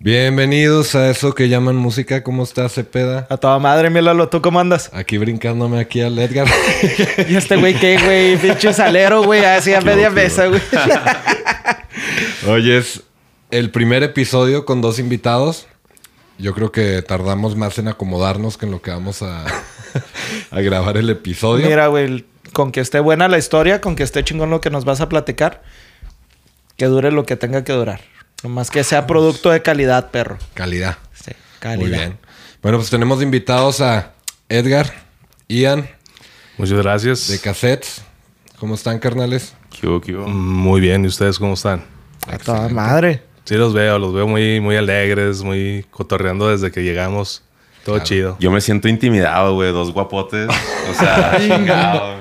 Bienvenidos a eso que llaman música. ¿Cómo estás, Cepeda? A toda madre, mi Lalo, ¿tú cómo andas? Aquí brincándome aquí al Edgar. ¿Y este güey qué, güey? Pinche salero, güey, así a media mesa, güey. Oye, es el primer episodio con dos invitados. Yo creo que tardamos más en acomodarnos que en lo que vamos a, a grabar el episodio. Mira, güey, con que esté buena la historia, con que esté chingón lo que nos vas a platicar, que dure lo que tenga que durar. Nomás que sea producto de calidad, perro. Calidad. Sí, calidad. Muy bien. Bueno, pues tenemos invitados a Edgar, Ian, Muchas gracias. de Cassettes. ¿Cómo están, carnales? ¿Qué hubo, qué hubo? Muy bien, ¿y ustedes cómo están? A toda madre. Sí, los veo, los veo muy, muy alegres, muy cotorreando desde que llegamos. Todo chido. Yo me siento intimidado, güey. Dos guapotes. O sea, chingado.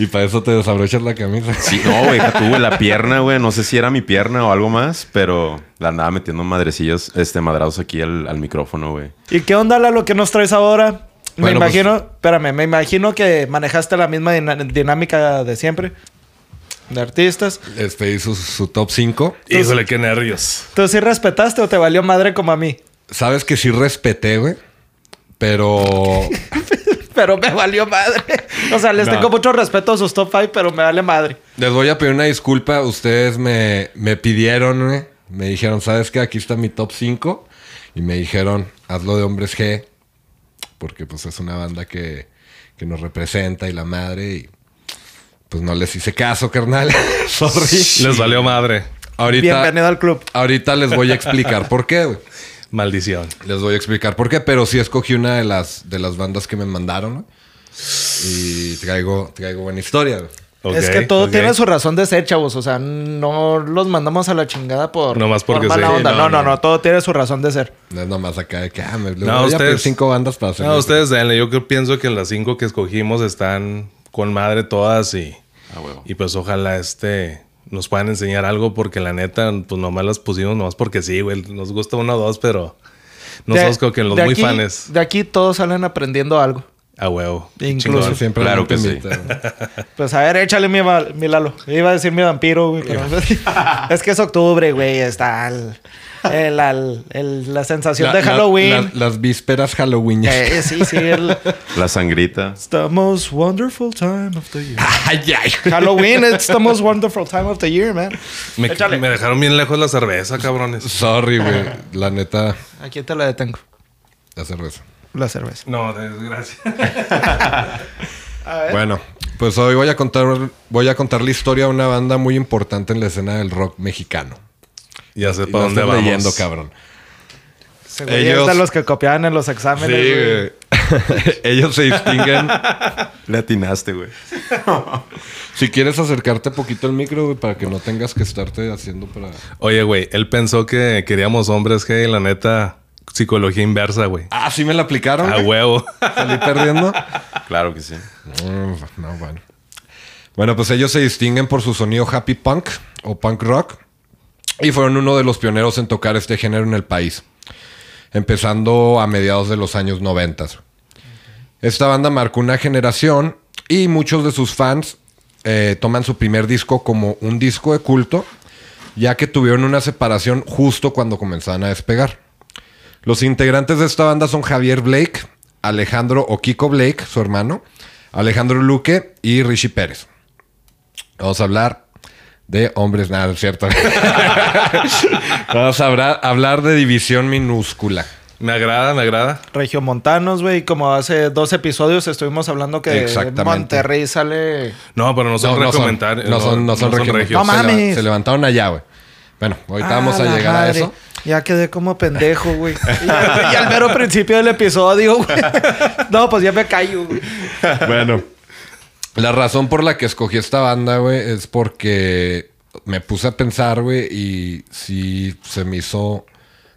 Y para eso te desabrochas la camisa. Sí, no, güey. güey. La pierna, güey. No sé si era mi pierna o algo más, pero la andaba metiendo madrecillos, este, madrados aquí al, al micrófono, güey. ¿Y qué onda, Lalo, que nos traes ahora? Me pues- imagino, espérame, me imagino que manejaste la misma dinámica de siempre. De artistas. Este hizo su, su top 5. Híjole, qué nervios. ¿Tú sí respetaste o te valió madre como a mí? Sabes que sí respeté, güey. Pero Pero me valió madre. O sea, les No. tengo mucho respeto a sus top 5, pero me vale madre. les voy a pedir una disculpa. Ustedes me, me pidieron. Me dijeron, ¿sabes qué? Aquí está mi top 5. Y me dijeron, hazlo de Hombres G. Porque pues es una banda que, que nos representa y la madre. Y pues no les hice caso, carnal. Sorry. Les valió madre. Ahorita, Bienvenido al club. ahorita les voy a explicar por qué, güey. Maldición. Les voy a explicar por qué, pero sí escogí una de las, de las bandas que me mandaron, ¿no? Y traigo, traigo buena historia, es que todo tiene su razón de ser, chavos. O sea, no los mandamos a la chingada por, Nomás por porque mala sí. onda. No No, no, no, no. Todo tiene su razón de ser. No es nomás acá de que, ah, me No, voy a pedir ustedes- cinco bandas para hacer. No, ustedes denle. Yo creo- pienso que las cinco que escogimos están con madre todas y, Ah, huevo. y pues ojalá este nos puedan enseñar algo porque la neta, pues nomás las pusimos nomás porque sí, güey. Nos gusta uno o dos, pero no De- somos como que los muy aquí- fanes. De aquí todos salen aprendiendo algo. A huevo. Incluso. Chingón. Siempre Claro la que sí. Pues a ver, échale mi, mi Lalo. Iba a decir mi vampiro, güey. pero- es que es octubre, güey. Está el- el- el- el- la sensación La- de la- Halloween. la- las vísperas Halloween. Eh, sí, sí. el- La sangrita. It's the most wonderful time of the year. Ay, ay. Halloween, it's the most wonderful time of the year, man. Me, me dejaron bien lejos la cerveza, cabrones. Sorry, güey. La neta, Aquí te la detengo. la cerveza. La cerveza. No, desgracia. Bueno, pues hoy voy a contar, voy a contar la historia de una banda muy importante en la escena del rock mexicano. Ya sé Y para dónde vamos. leyendo, cabrón. Güey Ellos- es de los que copiaban en los exámenes. Sí, güey. Ellos se distinguen. Le atinaste, güey. Si quieres acercarte poquito al micro, güey, para que no tengas que estarte haciendo para. Oye, güey, él pensó que queríamos hombres que la neta, psicología inversa, güey. Ah, sí me la aplicaron. A güey? huevo. Salí perdiendo. Claro que sí. Mm, No, bueno. Bueno, pues ellos se distinguen por su sonido happy punk o punk rock y fueron uno de los pioneros en tocar este género en el país, empezando a mediados de los años 90. Esta banda marcó una generación y muchos de sus fans eh, toman su primer disco como un disco de culto, ya que tuvieron una separación justo cuando comenzaban a despegar. Los integrantes de esta banda son Javier Blake, Alejandro o Kiko Blake, su hermano, Alejandro Luque y Rishi Pérez. Vamos a hablar de hombres, nada, es cierto. Vamos a hablar, hablar de división minúscula. Me agrada, me agrada. Regiomontanos, güey. Como hace dos episodios estuvimos hablando que Exactamente. Monterrey sale. No, pero no son No, no son, no son, no son regios. No Se leva- mames. Se levantaron allá, güey. Bueno, ahorita vamos Ah, a llegar a eso. Ya quedé como pendejo, güey. Y, al- y al mero principio del episodio, güey. No, pues ya me callo, güey. Bueno. La razón por la que escogí esta banda, güey, es porque me puse a pensar, güey, y sí se me hizo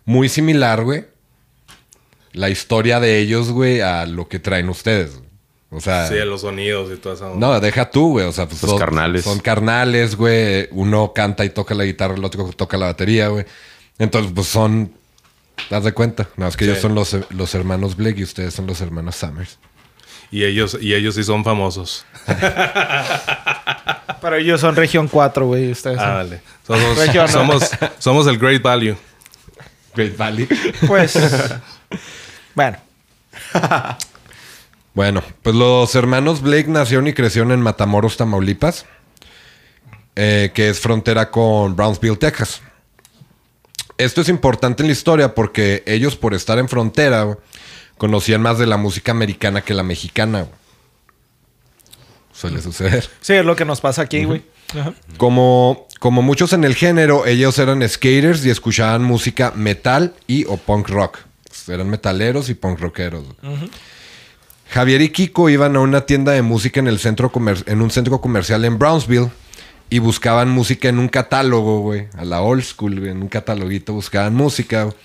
muy similar, güey, la historia de ellos, güey, a lo que traen ustedes. O sea, Sí, los sonidos y toda esa onda. no, deja tú, güey. O sea, pues Los son- carnales. Son carnales, güey. Uno canta y toca la guitarra, el otro toca la batería, güey. Entonces, pues son. Haz de cuenta. No, es que Sí. ellos son los, los hermanos Blake y ustedes son los hermanos Summers. Y ellos, y ellos sí son famosos. Pero ellos son región 4, güey. Ustedes son- Ah, dale. Somos, Región, ¿no? somos, somos el Great Value. Great Valley. Pues. bueno. Bueno, pues los hermanos Blake nacieron y crecieron en Matamoros, Tamaulipas, eh, que es frontera con Brownsville, Texas. Esto es importante en la historia porque ellos, por estar en frontera, güey, conocían más de la música americana que la mexicana. güey. Suele suceder. Sí, es lo que nos pasa aquí, güey. Ajá. Como, como muchos en el género, ellos eran skaters y escuchaban música metal y o punk rock. Eran metaleros y punk rockeros. Javier y Kiko iban a una tienda de música en, el centro comer- en un centro comercial en Brownsville y buscaban música en un catálogo, güey. A la old school, güey, en un cataloguito buscaban música. güey.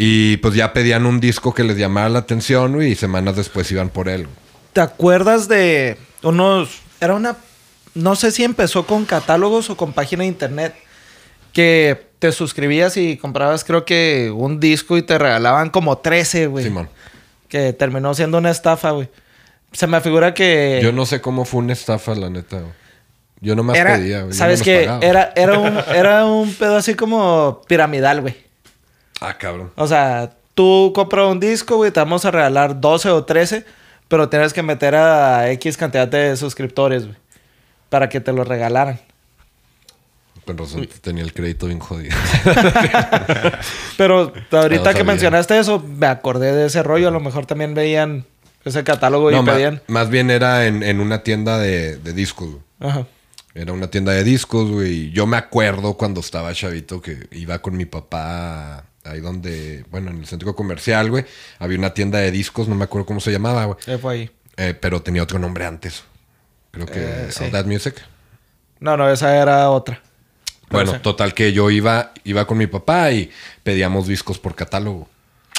Y pues ya pedían un disco que les llamara la atención, güey, y semanas después iban por él. ¿Te acuerdas de unos... Era una... No sé si empezó con catálogos o con página de internet. Que te suscribías y comprabas creo que un disco y te regalaban como 13, güey. Simón. Que terminó siendo una estafa, güey. Se me figura que... Yo no sé cómo fue una estafa, la neta, güey. Yo nomás era, pedía, güey. ¿Sabes no qué? Era, era, un, era un pedo así como piramidal, güey. Ah, cabrón. O sea, tú compras un disco, güey, te vamos a regalar 12 o 13, pero tienes que meter a X cantidad de suscriptores, güey, para que te lo regalaran. Con razón, tenía el crédito bien jodido. Pero ahorita No que mencionaste eso, me acordé de ese rollo. A lo mejor también veían ese catálogo no, y pedían. más bien era en, en una tienda de, de discos, güey. Ajá. Era una tienda de discos, güey. Yo me acuerdo cuando estaba chavito que iba con mi papá ahí donde, bueno, en el centro comercial, güey. Había una tienda de discos, no me acuerdo cómo se llamaba, güey. Se fue ahí. Eh, pero tenía otro nombre antes. Creo que Eh, sí. All That Music. No, no, esa era otra. Pero Bueno, total que yo iba, iba con mi papá y pedíamos discos por catálogo.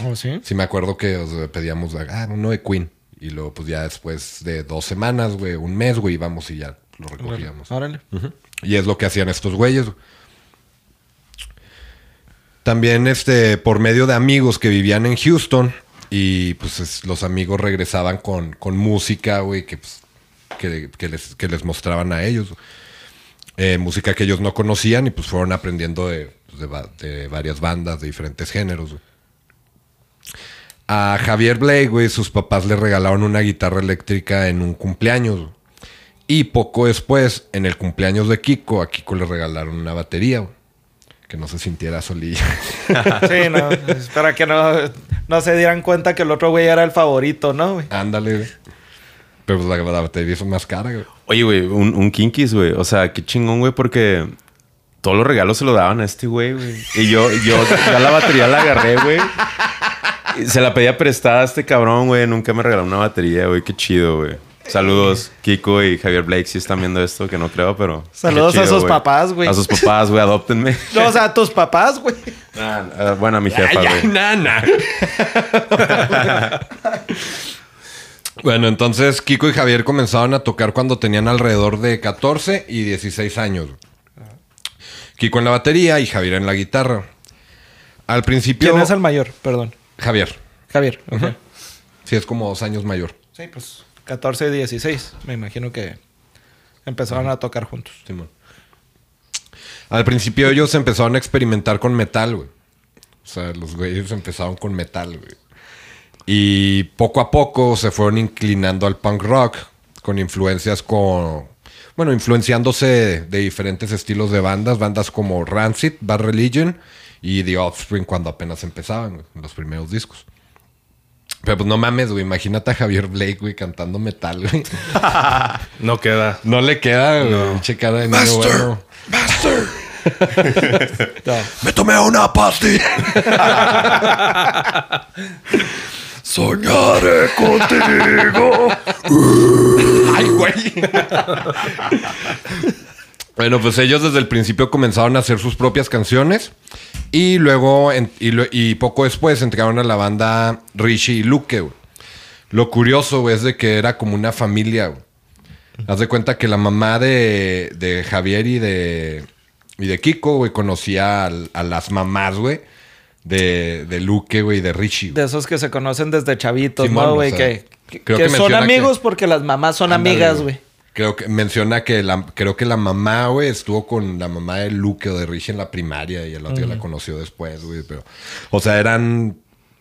¿Oh, sí? Sí me acuerdo que o sea, pedíamos ah, uno de Queen. Y luego, pues ya después de dos semanas, güey, un mes, güey, íbamos y ya lo recogíamos. Órale. Y es lo que hacían estos güeyes. güey. También, este, por medio de amigos que vivían en Houston. Y pues es- los amigos regresaban con, con música, güey, que, pues, que, les, que les mostraban a ellos. Eh, música que ellos no conocían y pues fueron aprendiendo de, pues, de va- de varias bandas de diferentes géneros. A Javier Blake, güey, sus papás le regalaron una guitarra eléctrica en un cumpleaños. Y poco después, en el cumpleaños de Kiko, a Kiko le regalaron una batería. Que no se sintiera solilla. Sí, no. es para que no, no se dieran cuenta que el otro güey era el favorito, ¿no, güey? Ándale, güey. Pero pues la, la batería es más cara, güey. Oye, güey, un, un Kinkis, güey. O sea, qué chingón, güey, porque todos los regalos se lo daban a este güey, güey. Y yo, yo, yo la batería la agarré, güey. Y Se la pedía prestada a este cabrón, güey. Nunca me regaló una batería, güey. Qué chido, güey. Saludos, Kiko y Javier Blake, si están viendo esto, que no creo, pero. Saludos a sus papás, güey. A sus papás, güey, adóptenme. No, o sea, tus papás, güey. Ah, ah, bueno, a mi jefa, güey. nana. bueno, entonces Kiko y Javier comenzaron a tocar cuando tenían alrededor de 14 y 16 años. Kiko en la batería y Javier en la guitarra. Al principio. ¿Quién es el mayor? Perdón. Javier. Javier. ok. Sí, es como dos años mayor. Sí, pues 14 y 16. Me imagino que empezaron a tocar juntos. Simón. Al principio ellos empezaron a experimentar con metal, güey. O sea, los güeyes empezaron con metal, güey. Y poco a poco se fueron inclinando al punk rock con influencias con... Bueno, influenciándose de, diferentes estilos de bandas. Bandas como Rancid, Bad Religion y The Offspring cuando apenas empezaban, güey, los primeros discos. Pero pues no mames, güey. Imagínate a Javier Blake, güey, cantando metal, güey. No queda. No le queda, güey. Pinche cara de niño bueno. Me tomé una pastilla. Soñaré contigo. Ay, güey. bueno, pues ellos desde el principio comenzaron a hacer sus propias canciones. Y luego, en- y, lo- y poco después entraron a la banda Richie y Luke, güey. Lo curioso, güey, es de que era como una familia, güey. Haz de cuenta que la mamá de, de Javier y de, y de Kiko, güey, conocía a, las mamás, güey, de, de Luque, güey, y de Richie. güey. De esos que se conocen desde chavitos, Simón, ¿no, o güey? sea, que creo que que son amigos que- porque las mamás son Ándale, amigas, güey. Creo que menciona que la, creo que la mamá, güey, estuvo con la mamá de Luke o de Rich en la primaria y el otro día la conoció después, güey. Pero, o sea, eran,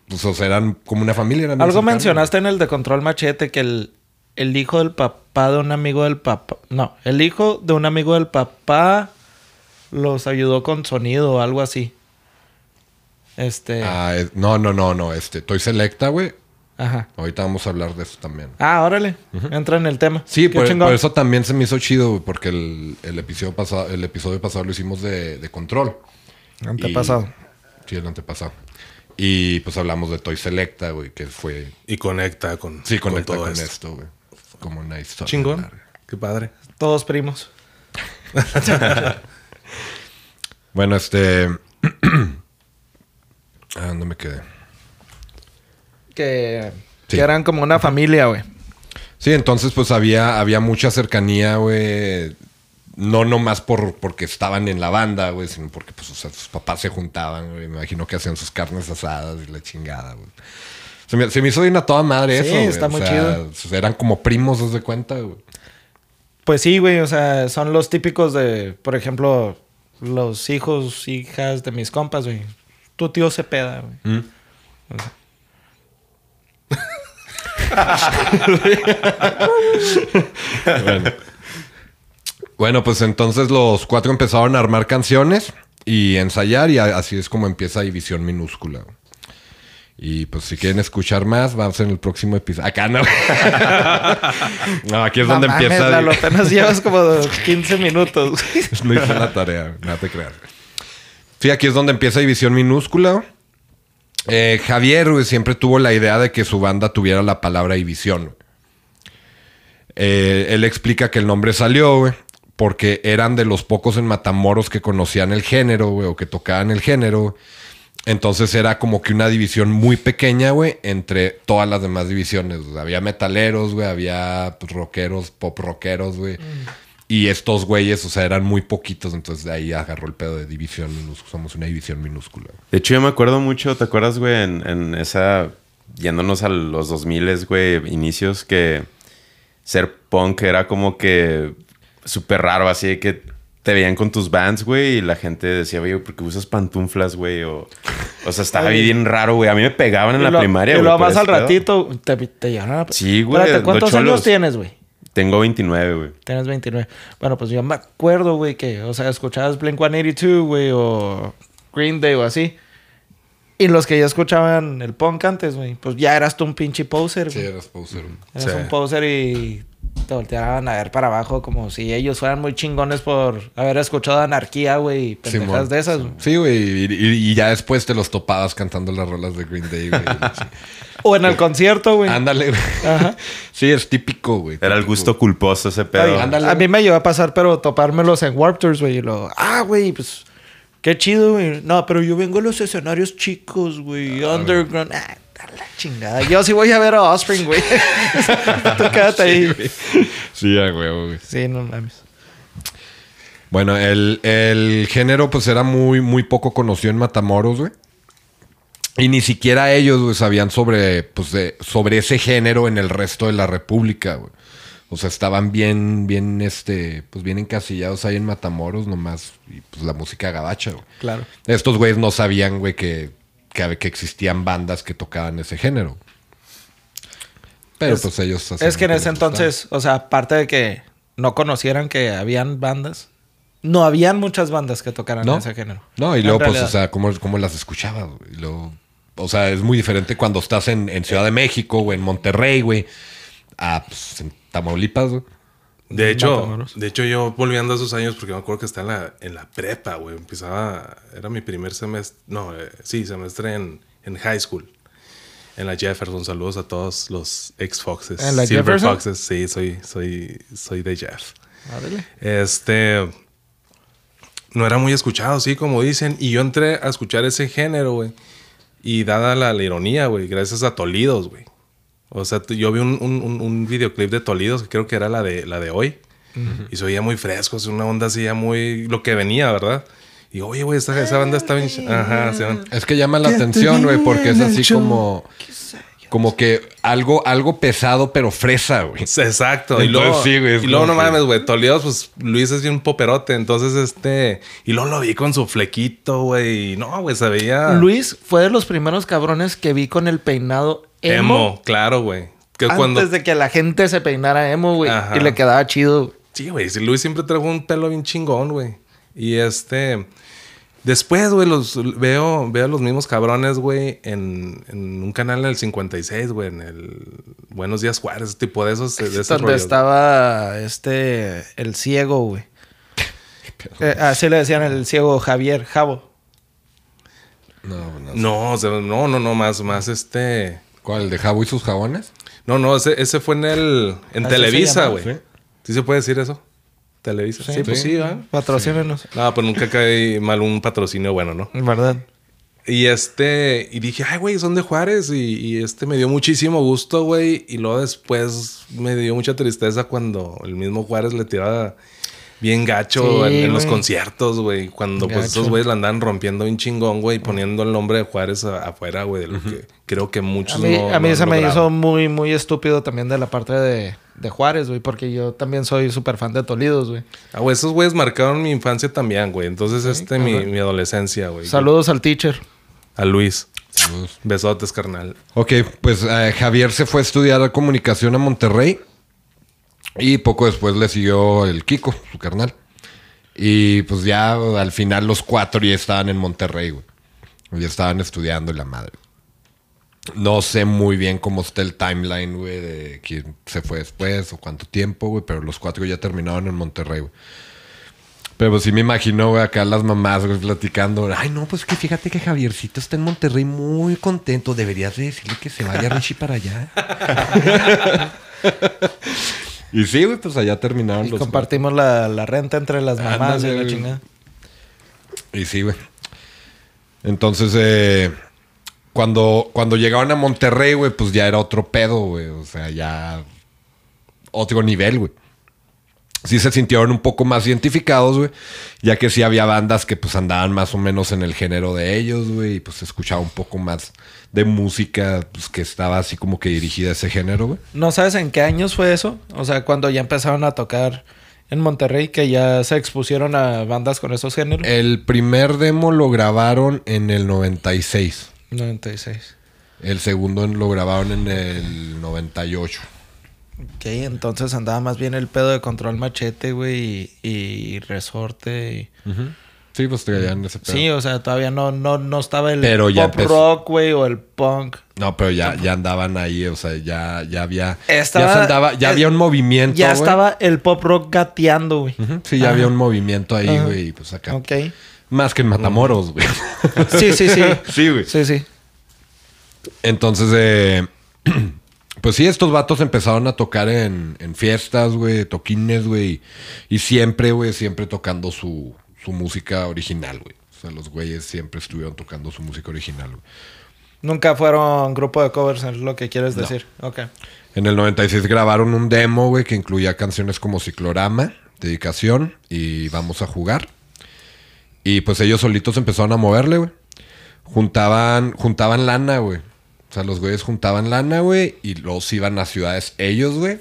pues, o sea, eran como una familia. eran Algo mencionaste en el de Control Machete que el, el hijo del papá de un amigo del papá. No, el hijo de un amigo del papá los ayudó con sonido o algo así. Este. Ah, no, no, no, no. Este, Toy Selecta, güey. Ajá. Ahorita vamos a hablar de eso también. Ah, órale. Entra en el tema. Sí, por, chingón. por eso también se me hizo chido, güey, porque el, el episodio pasado, el episodio pasado lo hicimos de, de control. Antepasado. Y- sí, el antepasado. Y pues hablamos de Toy Selecta, güey, que fue. Y conecta con, Sí, conecta todo con, esto. esto, güey. Como una historia. Chingón. larga. Qué padre. Todos primos. Bueno, este. ¿A dónde me quedé? Que, Sí. que eran como una familia, güey. Sí, entonces pues había, había mucha cercanía, güey. No nomás por, porque estaban en la banda, güey, sino porque pues, o sea, sus papás se juntaban, güey. Me imagino que hacían sus carnes asadas y la chingada, güey. Se me, se me hizo bien a toda madre Sí, eso, güey. está O muy sea, chido. Eran como primos, ¿das de cuenta, güey? Pues sí, güey. O sea, son los típicos de, por ejemplo, los hijos, hijas de mis compas, güey. Tu tío se peda, güey. ¿Mm? bueno. Bueno, pues entonces los cuatro empezaron a armar canciones y ensayar y así es como empieza División Minúscula. Y pues si quieren escuchar más, vamos en el próximo episodio. Acá no. no, aquí es No donde mames, empieza. Lalo, apenas llevas como 15 minutos. no hice la tarea, no te creas. Sí, aquí es donde empieza División Minúscula. Eh, Javier siempre tuvo la idea de que su banda tuviera la palabra División. Eh, él explica que el nombre salió, porque eran de los pocos en Matamoros que conocían el género, o que tocaban el género. Entonces era como que una división muy pequeña, güey, entre todas las demás divisiones. Había metaleros, güey, había pues, rockeros, pop rockeros, güey. Y estos güeyes, o sea, eran muy poquitos. Entonces de ahí agarró el pedo de división minúscula. Somos una división minúscula. güey. De hecho, yo me acuerdo mucho, ¿te acuerdas, güey? En, en esa. Yéndonos a los 2000, güey, inicios, que ser punk era como que súper raro, así de que te veían con tus bands, güey, y la gente decía, güey, ¿por qué usas pantuflas, güey? O, o sea, estaba Oye. bien raro, güey. A mí me pegaban en Y la lo- primaria, Y güey. luego por más al pedo. ratito te, te llevaron a... Sí, güey, ¿cuántos años tienes, güey? Tengo 29, güey. Tienes 29. Bueno, pues yo me acuerdo, güey, que, o sea, escuchabas Blink-182, güey, o Green Day o así. Y los que ya escuchaban el punk antes, güey, pues ya eras tú un pinche poser, Sí, güey. eras poser. güey. Eras Sí. un poser y te volteaban a ver para abajo como si ellos fueran muy chingones por haber escuchado anarquía, güey, pendejas Simón. de esas, güey. Sí, güey. Y, y- y ya después te los topabas cantando las rolas de Green Day, güey. O en el concierto, güey. Ándale, güey. Ajá. Sí, es típico, güey. Era el gusto culposo ese pedo. Ay, ándale. A mí me llegó a pasar, pero topármelos en Warp Tours, güey. Y lo, ah, güey, pues, qué chido, güey. No, pero yo vengo a los escenarios chicos, güey. underground. Ah, la chingada. Yo sí voy a ver a Offspring, güey. Tú quédate ahí. Sí, a huevo, güey. Sí, no mames. Bueno, el, el género pues era muy, muy poco conocido en Matamoros, güey. Y ni siquiera ellos, güey, sabían sobre, pues, de- sobre ese género en el resto de la república, güey. O sea, estaban bien, bien, este, pues bien encasillados ahí en Matamoros nomás. Y pues la música gabacha, güey. Claro. Estos güeyes no sabían, güey, que, que, que existían bandas que tocaban ese género. Pero Es- pues ellos... Es que en ese entonces, o sea, aparte de que no conocieran que habían bandas, no habían muchas bandas que tocaran ¿No? ese género. No, y En luego, pues, o sea, ¿cómo, cómo las escuchabas? Y luego, o sea, es muy diferente cuando estás en, en Ciudad de México o en Monterrey, güey. A, pues, en Tamaulipas, güey. De hecho, de hecho, yo volviendo a esos años, porque me acuerdo que estaba en la, en la prepa, güey. Empezaba, era mi primer semestre, no, eh, sí, semestre en, en high school. En la Jefferson, saludos a todos los ex Foxes. ¿En la Silver Jefferson? Foxes, sí, soy, soy, soy de Jeff. Este. No era muy escuchado, sí, como dicen. Y yo entré a escuchar ese género, güey. Y dada la, la ironía, güey, gracias a Tolidos, güey. O sea, yo vi un, un- un- un videoclip de Tolidos, que creo que era la de, la de hoy. Y se oía muy fresco, es una onda así ya muy... Lo que venía, ¿verdad? Y oye, güey, esa, esa banda está bien... Ajá, sí, man. Es que llama la atención, güey, porque es así como... como que algo, algo pesado, pero fresa, güey. Exacto. y Entonces, luego, sí, güey, y luego no mames, güey. Toledo, pues Luis es bien poperote. Entonces, este. Y luego lo vi con su flequito, güey. No, güey, se veía. Luis fue de los primeros cabrones que vi con el peinado emo. Emo, claro, güey. Que antes cuando. de que la gente se peinara emo, güey. Ajá. Y le quedaba chido. Sí, güey. Luis siempre trajo un pelo bien chingón, güey. Y este. Después, güey, los veo, veo a los mismos cabrones, güey, en, en un canal del 56, güey, en el Buenos Días Juárez, tipo de esos. De esos donde rollos, estaba este... El ciego, güey. Eh, así le decían el ciego Javier, Javo. No, no. No, no, no, no, más, más este. ¿Cuál? ¿El de Jabo y sus jabones? No, no, ese, ese fue en el. En Así Televisa, güey. sí. ¿Sí? se puede decir eso? Televisa. Sí, pues Sí. sí, ¿verdad? Patrocínenos. No, pues nunca cae mal un patrocinio bueno, ¿no? ¿Verdad? Y este, y dije, ay, güey, son de Juárez. Y, y este me dio muchísimo gusto, güey. Y luego después me dio mucha tristeza cuando el mismo Juárez le tiraba bien gacho Sí, en, en los conciertos, güey. Cuando pues esos güeyes la andaban rompiendo bien chingón, güey, poniendo el nombre de Juárez a- afuera, güey, de lo que creo que muchos A mí, no- a mí no se me hizo muy, muy estúpido también de la parte de, de Juárez, güey. Porque yo también soy súper fan de Tolidos, güey. Ah, güey, esos güeyes marcaron mi infancia también, güey. Entonces, este, mi, mi adolescencia, güey. Saludos al teacher. A Luis. Saludos. Besotes, carnal. Ok, pues eh, Javier se fue a estudiar comunicación a Monterrey. Y poco después le siguió el Kiko, su carnal. Y pues ya al final los cuatro ya estaban en Monterrey, güey. Ya estaban estudiando y la madre. No sé muy bien cómo está el timeline, güey, de quién se fue después o cuánto tiempo, güey. Pero los cuatro ya terminaron en Monterrey, güey. Pero pues sí me imagino, güey, acá las mamás, güey, platicando. Ay, no, pues que fíjate que Javiercito está en Monterrey muy contento. Deberías de decirle que se vaya Richie para allá. y sí, güey, pues allá terminaron Y los... compartimos la, la renta entre las mamás Ándale, y la chingada. Y sí, güey. Entonces, eh, cuando, cuando llegaron a Monterrey, güey, pues ya era otro pedo, güey. O sea, ya otro nivel, güey. Sí se sintieron un poco más identificados, güey. Ya que sí había bandas que pues andaban más o menos en el género de ellos, güey. Y pues se escuchaba un poco más de música, pues que estaba así como que dirigida a ese género, güey. ¿No sabes en qué años fue eso? O sea, cuando ya empezaron a tocar en Monterrey, que ya se expusieron a bandas con esos géneros. El primer demo lo grabaron en el 96. 96. El segundo lo grabaron en el 98. Ok, entonces andaba más bien el pedo de control machete, güey, y, y resorte. y- Sí, pues traían ese pedo. Sí, o sea, todavía no, no, no estaba el Pero pop rock, güey, o el punk. No, pero ya, ya andaban ahí, o sea, ya, ya había. Estaba- ya se andaba, ya es- había un movimiento. Ya estaba el pop rock gateando, güey. Sí, ya Ajá. había un movimiento ahí, güey, y pues acá. Ok. Más que en Matamoros, güey. Sí, sí, sí. sí, güey. Sí, sí. Entonces, eh, pues sí, estos vatos empezaron a tocar en, en fiestas, güey, toquines, güey. Y siempre, güey, siempre tocando su, su música original, güey. O sea, los güeyes siempre estuvieron tocando su música original, güey. Nunca fueron grupo de covers, es lo que quieres No. decir. Ok. En el 96 grabaron un demo, güey, que incluía canciones como Ciclorama, Dedicación y Vamos a jugar. Y pues ellos solitos empezaron a moverle, güey. Juntaban, juntaban lana, güey. O sea, los güeyes juntaban lana, güey, y se iban a ciudades ellos, güey.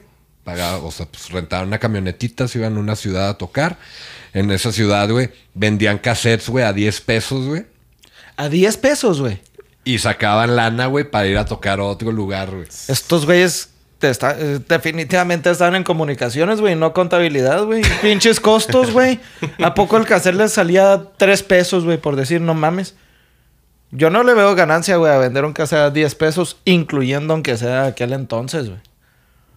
Pagaban, o sea, pues rentaban una camionetita, se iban a una ciudad a tocar. En esa ciudad, güey, vendían cassettes, güey, a 10 pesos, güey. A 10 pesos, güey. Y sacaban lana, güey, para ir a tocar a otro lugar, güey. Estos güeyes te está- eh, definitivamente están en comunicaciones, güey, no contabilidad, güey. Pinches costos, güey. ¿A poco el cassette les salía 3 pesos, güey, por decir, no mames? Yo no le veo ganancia, güey, a vender un cassette a 10 pesos, incluyendo aunque sea aquel entonces, güey.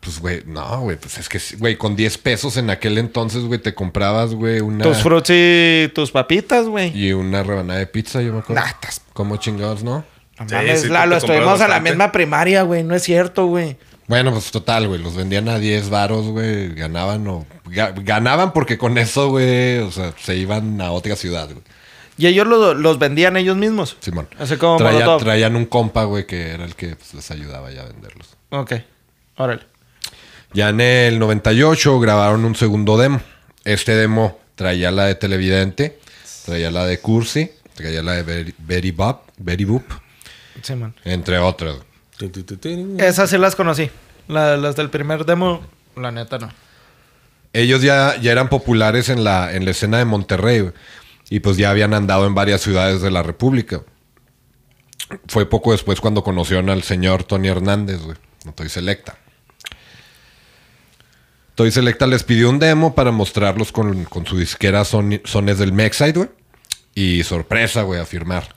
Pues, güey, no, güey, pues es que, güey, con 10 pesos en aquel entonces, güey, te comprabas, güey, una... Tus fruits y tus papitas, güey. Y una rebanada de pizza, yo me acuerdo. Nah, estás- ¿Cómo chingados, no? No Sí, mames, sí, Lalo, estuvimos a la misma primaria, güey. No es cierto, güey. Bueno, pues total, güey, los vendían a 10 varos, güey, ganaban o... ga- ganaban porque con eso, güey, o sea, se iban a otra ciudad, güey. Y ellos lo- los vendían ellos mismos. Simón. Así como Traía- traían un compa, güey, que era el que pues, les ayudaba ya a venderlos. Ok. Órale. Ya en el 98 grabaron un segundo demo. Este demo traía la de Televidente, traía la de Cursi, traía la de Betty- Betty Bob, Betty Boop, Sí, man. entre otras. Esas sí las conocí. La- las del primer demo, la neta no. Ellos ya, ya eran populares en la, en la escena de Monterrey. Y pues ya habían andado en varias ciudades de la República. Fue poco después cuando conocieron al señor Tony Hernández, güey. No Toy Selecta. Toy Selecta les pidió un demo para mostrarlos con, con su disquera Sony- Sones del Mexide, güey. Y sorpresa, güey, a firmar.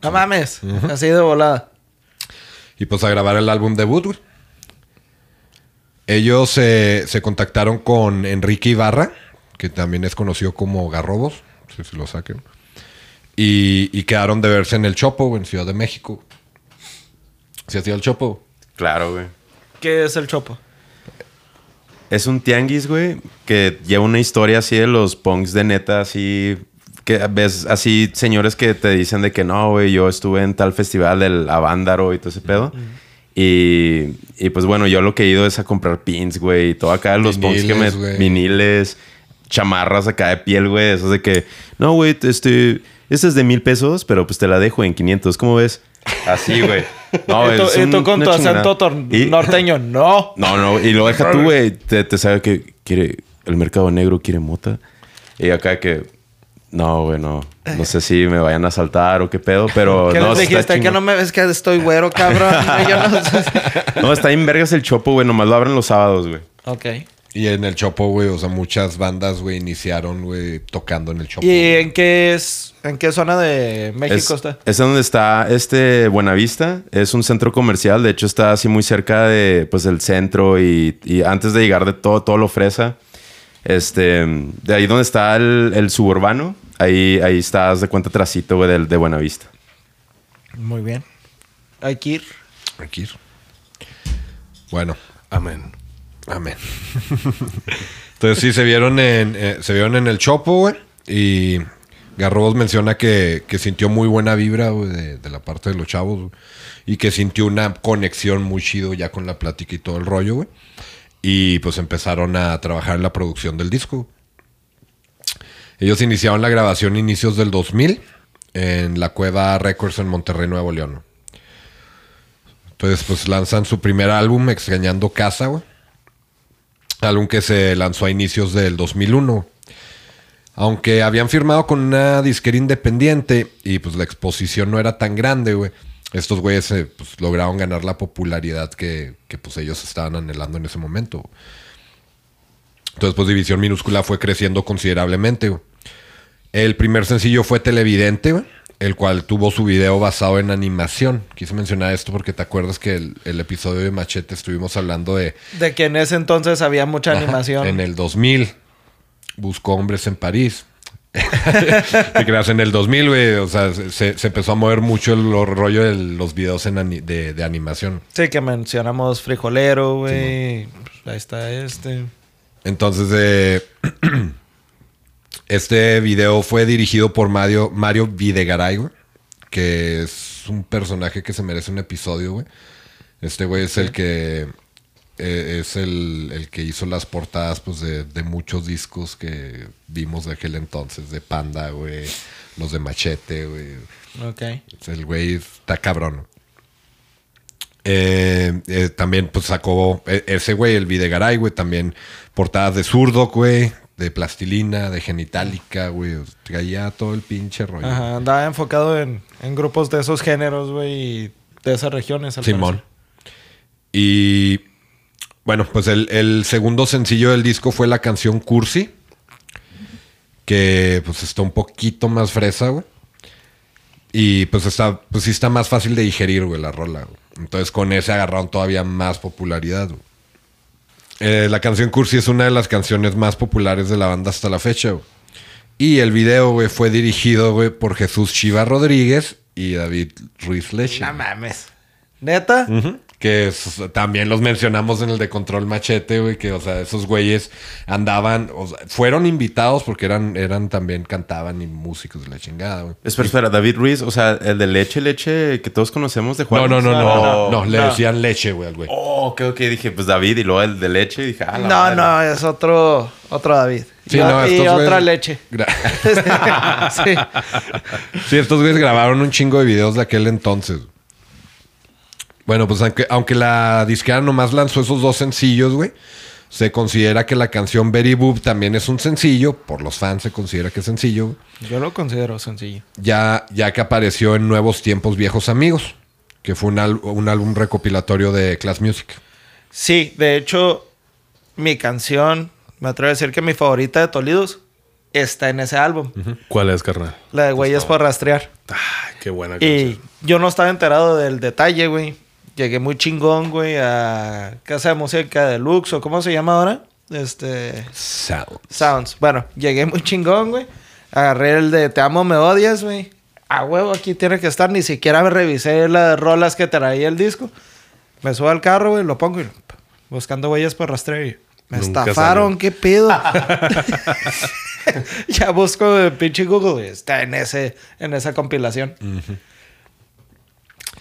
No mames. Así de volada. Y pues a grabar el álbum debut, güey. Ellos se- se contactaron con Enrique Ibarra, que también es conocido como Garrobos, no sé si lo saquen. Y, y quedaron de verse en el Chopo, en Ciudad de México. ¿Se hacía el Chopo? Claro, güey. ¿Qué es el chopo? Es un tianguis, güey, que lleva una historia así de los punks de neta, así. Que ves así señores que te dicen de que no, güey, yo estuve en tal festival del Avándaro y todo ese pedo. Y, y pues bueno, yo lo que he ido es a comprar pins, güey, y todo acá, los punks que me. Viniles, güey. Viniles, chamarras acá de piel, güey, esos de que, no, güey, este, este es de mil pesos, pero pues te la dejo en 500, ¿cómo ves? Así, güey. No, y tú, es y tú un- con una tu acento Y- norteño, no. no, no, y lo deja tú, güey. Te, te sabe que quiere. El mercado negro quiere mota. Y acá que. No, güey, no. No sé si me vayan a saltar o qué pedo, pero. ¿Qué no, les está dijiste? Que no me ves que estoy güero, cabrón. Yo no sé. No, está en vergas el chopo, güey. Nomás lo abren los sábados, güey. ok. Y en el Chopo, güey, o sea, muchas bandas, güey, iniciaron, güey, tocando en el Chopo. ¿Y en qué es? ¿En qué zona de México Es, está? es donde está este Buenavista. Es un centro comercial. De hecho, está así muy cerca de pues el centro y, y antes de llegar de todo, todo lo fresa. Este, de ahí donde está el, el suburbano, ahí, ahí estás de cuenta trasito, güey, del- de Buenavista. Muy bien. Hay que ir. Aquí. Bueno, Amén. Amén. Entonces sí se vieron en eh, se vieron en el Chopo, güey. Y Garrobos menciona que, sintió muy buena vibra, güey, de, la parte de los chavos. güey, Y que sintió una conexión muy chido ya con la plática y todo el rollo, güey. Y pues empezaron a trabajar en la producción del disco. Ellos iniciaron la grabación inicios del 2000 en la Cueva Records en Monterrey, Nuevo León. Entonces, pues lanzan su primer álbum, Extrañando Casa, güey. Álbum que se lanzó a inicios del 2001. Aunque habían firmado con una disquera independiente y pues la exposición no era tan grande, güey. Estos güeyes eh, pues, lograron ganar la popularidad que, pues ellos estaban anhelando en ese momento. Entonces, pues División Minúscula fue creciendo considerablemente. El primer sencillo fue Televidente, güey, el cual tuvo su video basado en animación. Quise mencionar esto porque te acuerdas que el, el episodio de Machete estuvimos hablando de... De que en ese entonces había mucha animación. En el 2000. Buscó hombres en París. Te creas en el 2000, güey. O sea, se, se empezó a mover mucho el lo- rollo de los videos en ani- de, de animación. Sí, que mencionamos Frijolero, güey. Pues, ahí está este. Entonces, eh, este video fue dirigido por Mario, Mario Videgaray, güey, que es un personaje que se merece un episodio, güey. Este güey es el que eh, es el, el que hizo las portadas pues, de, de muchos discos que vimos de aquel entonces, de Panda, güey, los de Machete, güey. Ok. El güey está cabrón. Eh, eh, también pues sacó eh, ese güey, el Videgaray, güey, también portadas de zurdo, güey, de plastilina, de genitálica, güey. Traía todo el pinche rollo. Ajá, andaba enfocado en, en grupos de esos géneros, güey, y de esas regiones. al Simón. Y bueno, pues el, el segundo sencillo del disco fue la canción Cursi. Que pues está un poquito más fresa, güey. Y pues está, pues sí está más fácil de digerir, güey, la rola. güey. Entonces con ese agarraron todavía más popularidad, güey. Eh, la canción Cursi es una de las canciones más populares de la banda hasta la fecha, güey. Y el video, güey, fue dirigido, güey, por Jesús Chiva Rodríguez y David Ruiz Leche. No mames. ¿Neta? Que es- también los mencionamos en el de Control Machete, güey, que, o sea, esos güeyes andaban, o sea, fueron invitados porque eran, eran también, cantaban y músicos de la chingada, güey. Espera, espera, David Ruiz, o sea, el de leche, leche que todos conocemos de No, Juan. no, no, no, no, no, le no. decían leche, güey, al güey. Oh, ok, ok, dije, pues David y luego el de leche, y dije, ah, la No, madre. no, es otro, otro David. Sí, y, no, y otra güeyes- leche. Sí. Sí, estos güeyes grabaron un chingo de videos de aquel entonces. Bueno, pues aunque, aunque la disquera nomás lanzó esos dos sencillos, güey. Se considera que la canción Very Boop también es un sencillo. Por los fans se considera que es sencillo. güey. Yo lo considero sencillo. Ya, ya que apareció en Nuevos Tiempos Viejos Amigos. Que fue un, al- un álbum recopilatorio de Class Music. Sí, de hecho, mi canción, me atrevo a decir que mi favorita de Tolidos está en ese álbum. ¿Cuál es, carnal? La de Huellas por Rastrear. Ay, qué buena canción. Y yo no estaba enterado del detalle, güey. Llegué muy chingón, güey, a Casa de Música Deluxe, o ¿cómo se llama ahora? Este... Sound. Sounds. Bueno, llegué muy chingón, güey. Agarré el de Te amo, me odias, güey. A huevo, aquí tiene que estar. Ni siquiera me revisé las rolas que traía el disco. Me subo al carro, güey, lo pongo y buscando huellas por rastrear. y Me Nunca estafaron, salió. qué pedo. ya busco en pinche Google, güey. Está en ese, en esa compilación.